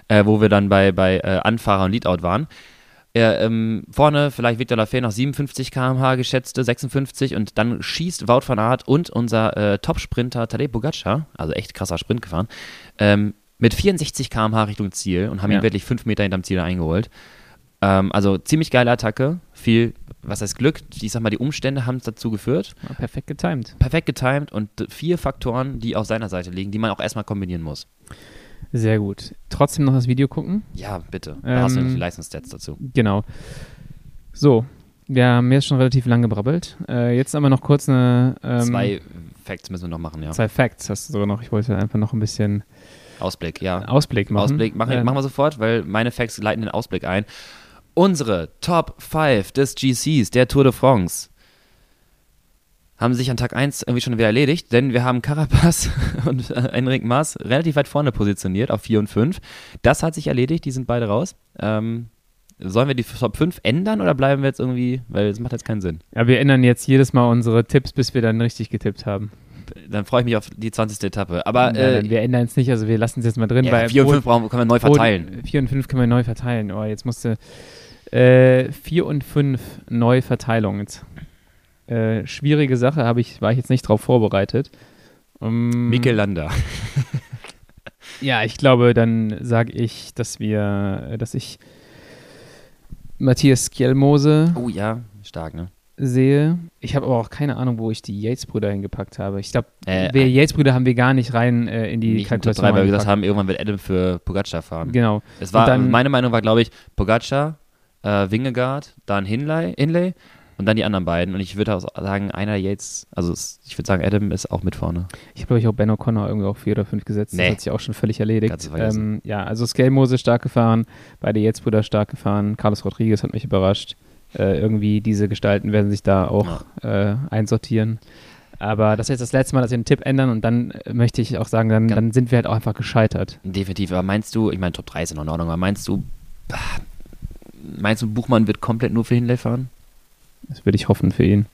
Äh, wo wir dann bei, bei äh, Anfahrer und Leadout waren. Er, ähm, vorne vielleicht Victor Lafay noch 57 km/h geschätzte, 56 und dann schießt Wout van Aert und unser äh, Top-Sprinter Tadej Pogacar, also echt krasser Sprint gefahren, ähm, mit 64 km/h Richtung Ziel und haben Ja. ihn wirklich fünf Meter hinterm Ziel eingeholt. Ähm, also ziemlich geile Attacke, viel, was heißt Glück, ich sag mal, die Umstände haben es dazu geführt. Ja, perfekt getimed. Perfekt getimed und vier Faktoren, die auf seiner Seite liegen, die man auch erstmal kombinieren muss. Sehr gut. Trotzdem noch das Video gucken. Ja, bitte. Da hast du Ähm, nämlich die Leistungsstats dazu. Genau. So, wir haben jetzt schon relativ lang gebrabbelt. Äh, jetzt aber noch kurz eine. Ähm, Zwei Facts müssen wir noch machen, ja. zwei Facts hast du sogar noch. Ich wollte einfach noch ein bisschen Ausblick, ja. Ausblick machen. Ausblick machen, Äh, machen wir sofort, weil meine Facts leiten den Ausblick ein. Unsere Top 5 des GCs, der Tour de France, haben sich an Tag 1 irgendwie schon wieder erledigt, denn wir haben Carapaz und äh, Enric Maas relativ weit vorne positioniert auf 4 und 5. Das hat sich erledigt, die sind beide raus. Ähm, sollen wir die Top 5 ändern oder bleiben wir jetzt irgendwie, weil das macht jetzt keinen Sinn. Ja, wir ändern jetzt jedes Mal unsere Tipps, bis wir dann richtig getippt haben. Dann freue ich mich auf die 20. Etappe. Aber Nein, äh, wir ändern es nicht, also wir lassen es jetzt mal drin. ja, weil 4 und 5 brauchen, können wir neu verteilen. 4 und 5 können wir neu verteilen. Oh, jetzt musste 4 und 5 neu Verteilung. Jetzt, äh, schwierige Sache, habe ich, war ich jetzt nicht drauf vorbereitet. Um, Mikel Landa. Ja, ich glaube, dann sage ich, dass wir, dass ich Matthias Skjelmose Oh ja, stark, ne? Sehe. Ich habe aber auch keine Ahnung, wo ich die Yates-Brüder hingepackt habe. Ich glaube, Äh, wir Yates-Brüder haben wir gar nicht rein äh, in die Kalkulation 3, weil wir gesagt haben, irgendwann wird Adam für Pogacar fahren. Genau. Es war, dann- meine Meinung war, glaube ich, Pogacar, äh, Wingegaard, dann Hinley, Inlay und dann die anderen beiden. Und ich würde auch sagen, einer Yates, also ich würde sagen, Adam ist auch mit vorne. Ich habe, glaube ich, auch Ben O'Connor irgendwie auf vier oder fünf gesetzt. Nee. Das hat sich auch schon völlig erledigt. Ähm, ja, also Skelmose stark gefahren, beide Yates-Brüder stark gefahren. Carlos Rodriguez hat mich überrascht. Äh, irgendwie diese Gestalten werden sich da auch äh, einsortieren. Aber das ist jetzt das letzte Mal, dass wir den Tipp ändern und dann äh, möchte ich auch sagen, dann, dann sind wir halt auch einfach gescheitert. Definitiv. Aber meinst du, ich meine, Top 3 ist noch in Ordnung, aber meinst du, meinst du, Buchmann wird komplett nur für Hinley fahren? Das würde ich hoffen für ihn.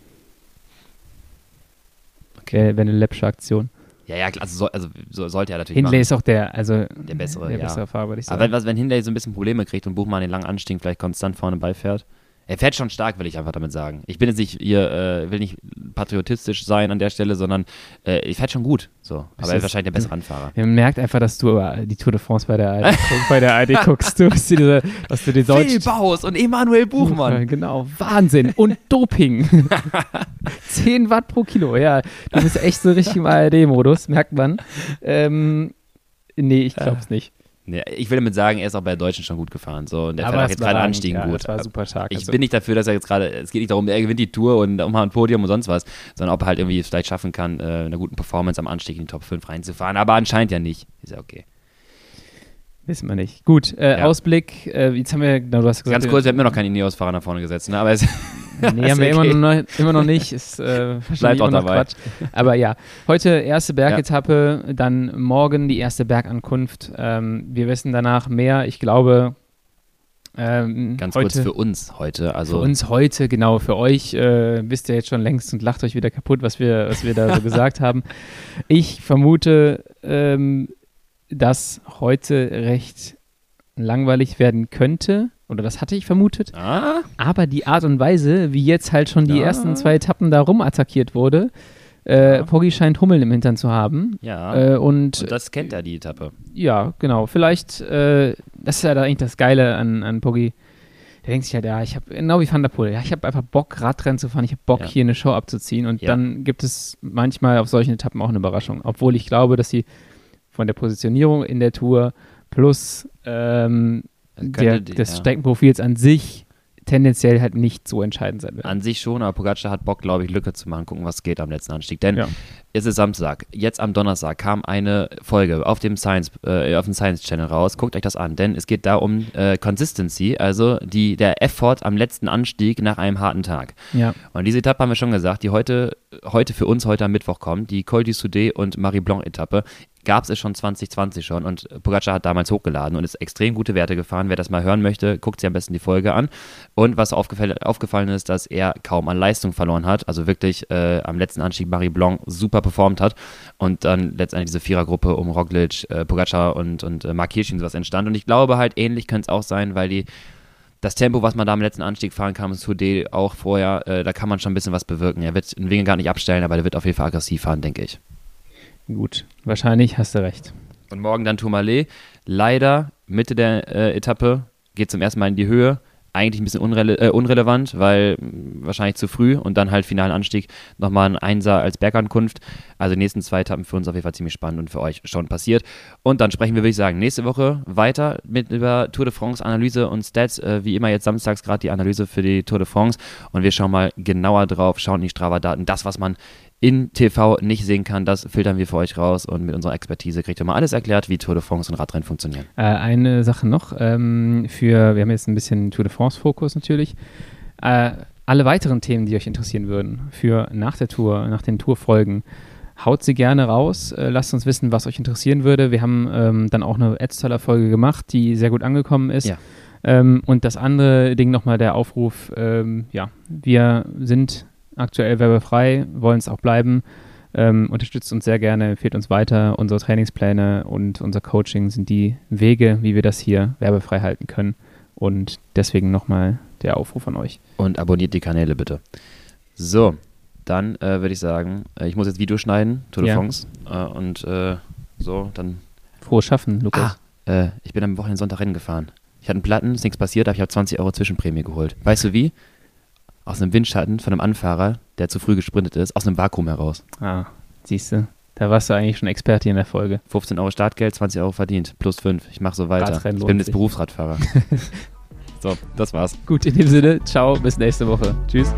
Okay, wäre eine läppsche Aktion. Ja, ja, also, soll, also so, sollte er natürlich Hindley machen. ist auch der, also Der bessere, der ja. bessere Fahrer, würde ich sagen. Aber wenn, was, wenn Hindley so ein bisschen Probleme kriegt und Buchmann den langen Anstieg vielleicht konstant vorne beifährt. Er fährt schon stark, will ich einfach damit sagen. Ich bin jetzt nicht, ihr äh, will nicht patriotistisch sein an der Stelle, sondern äh, ich fährt schon gut. So. Aber er ist wahrscheinlich der bessere Anfahrer. Man merkt einfach, dass du äh, die Tour de France bei der ARD, bei der ARD guckst. Du bist diese, dass du die Phil Deutsch Baus und Emanuel Buchmann. Genau, Wahnsinn. Und Doping. 10 Watt pro Kilo, ja. Du bist echt so richtig im ARD-Modus, merkt man. Ähm, nee, ich glaub's nicht. Nee, ich will damit sagen, er ist auch bei der Deutschen schon gut gefahren. So. Und er fährt auch es jetzt gerade Anstiegen ja, gut. Das war super stark. Ich also, bin nicht dafür, dass er jetzt gerade, es geht nicht darum, er gewinnt die Tour und um ein Podium und sonst was, sondern ob er halt irgendwie es vielleicht schaffen kann, äh, einer guten Performance am Anstieg in die Top 5 reinzufahren. Aber anscheinend ja nicht. Ist ja okay. wissen wir nicht. Gut, äh, Ja. Ausblick. Äh, jetzt haben wir, genau, du hast gesagt, Ganz kurz, wir haben immer noch keinen Ineos-Fahrer nach vorne gesetzt, ne? aber es, Nee, haben wir okay. immer, noch, immer noch nicht. Ist äh, Bleibt auch dabei. Quatsch. Aber ja, heute erste Bergetappe, dann morgen die erste Bergankunft. Ähm, wir wissen danach mehr. Ich glaube, ähm, ganz heute, kurz für uns heute. Also für uns heute, genau, für euch äh, wisst ihr jetzt schon längst und lacht euch wieder kaputt, was wir, was wir da so gesagt haben. Ich vermute, ähm, dass heute recht langweilig werden könnte. Oder das hatte ich vermutet. Ah, Aber die Art und Weise, wie jetzt halt schon die Ja. ersten zwei Etappen da rumattackiert wurde, äh, Ja. Poggi scheint Hummeln im Hintern zu haben. ja. Äh, und und das kennt er, die Etappe. ja, genau, vielleicht, äh, das ist ja da eigentlich das Geile an, an Poggi. Der denkt sich halt, ja, ich habe, genau wie Van der Poel, ja, ich habe einfach Bock, Radrennen zu fahren, ich habe Bock, Ja. hier eine Show abzuziehen. Und Ja. dann gibt es manchmal auf solchen Etappen auch eine Überraschung. Obwohl ich glaube, dass sie von der Positionierung in der Tour plus ähm, der, die- des ja. Streckenprofils an sich tendenziell halt nicht so entscheidend sein wird. An sich schon, aber Pogacar hat Bock, glaube ich, Lücke zu machen, gucken, was geht am letzten Anstieg. Denn Ja. Es ist Samstag, jetzt am Donnerstag kam eine Folge auf dem Science, äh, auf dem Science Channel raus. Guckt euch das an, denn es geht da um äh, Consistency, also die, der Effort am letzten Anstieg nach einem harten Tag. Ja. Und diese Etappe haben wir schon gesagt, die heute, heute für uns heute am Mittwoch kommt, die Col du Soudé und Marie Blanc Etappe, gab es schon 2020 schon und Pogacar hat damals hochgeladen und ist extrem gute Werte gefahren. Wer das mal hören möchte, guckt sich am besten die Folge an. Und was aufgefallen, ist, dass er kaum an Leistung verloren hat, also wirklich äh, am letzten Anstieg Marie Blanc super performt hat und dann letztendlich diese Vierergruppe um Roglic, äh, Pogacar und, und äh, Mark Hirschi und sowas entstand. Und ich glaube halt, ähnlich könnte es auch sein, weil die das Tempo, was man da am letzten Anstieg fahren kann, ist Today auch vorher, äh, da kann man schon ein bisschen was bewirken. Er wird in Wingegaard nicht abstellen, aber der wird auf jeden Fall aggressiv fahren, denke ich. Gut, wahrscheinlich hast du recht. Und morgen dann Tourmalet. Leider Mitte der äh, Etappe geht zum ersten Mal in die Höhe. Eigentlich ein bisschen unrele äh, unrelevant, weil wahrscheinlich zu früh und dann halt finalen Anstieg nochmal ein Einser als Bergankunft. Also die nächsten zwei Etappen für uns auf jeden Fall ziemlich spannend und für euch schon passiert. Und dann sprechen wir, würde ich sagen, nächste Woche weiter mit über Tour de France Analyse und Stats. Äh, wie immer jetzt samstags gerade die Analyse für die Tour de France. Und wir schauen mal genauer drauf, schauen die Strava-Daten. Das, was man in TV nicht sehen kann, das filtern wir für euch raus und mit unserer Expertise kriegt ihr mal alles erklärt, wie Tour de France und Radrennen funktionieren. Äh, eine Sache noch ähm, für, wir haben jetzt ein bisschen Tour de France-Fokus natürlich. Äh, alle weiteren Themen, die euch interessieren würden, für nach der Tour, nach den Tourfolgen, haut sie gerne raus. Äh, lasst uns wissen, was euch interessieren würde. Wir haben ähm, dann auch eine Edstaler-Folge gemacht, die sehr gut angekommen ist. Ja. Ähm, und das andere Ding nochmal der Aufruf, ähm, ja, wir sind aktuell werbefrei, wollen es auch bleiben. Ähm, unterstützt uns sehr gerne, empfiehlt uns weiter. Unsere Trainingspläne und unser Coaching sind die Wege, wie wir das hier werbefrei halten können. Und deswegen nochmal der Aufruf an euch. Und abonniert die Kanäle bitte. So, dann äh, würde ich sagen, äh, ich muss jetzt Video schneiden, Tour de Ja. France. Äh, und äh, so, dann. Frohes Schaffen, Lukas. Ah, äh, ich bin am Wochenende Sonntag Rennen gefahren. Ich hatte einen Platten, ist nichts passiert, aber ich habe 20 Euro Zwischenprämie geholt. Weißt du wie? Aus einem Windschatten von einem Anfahrer, der zu früh gesprintet ist, aus einem Vakuum heraus. Ah, siehst du. Da warst du eigentlich schon Experte in der Folge. 15 Euro Startgeld, 20 Euro verdient, plus 5. Ich mache so weiter. Radrennen ich bin jetzt. Berufsradfahrer. so, das war's. Gut, in dem Sinne, ciao, bis nächste Woche. Tschüss.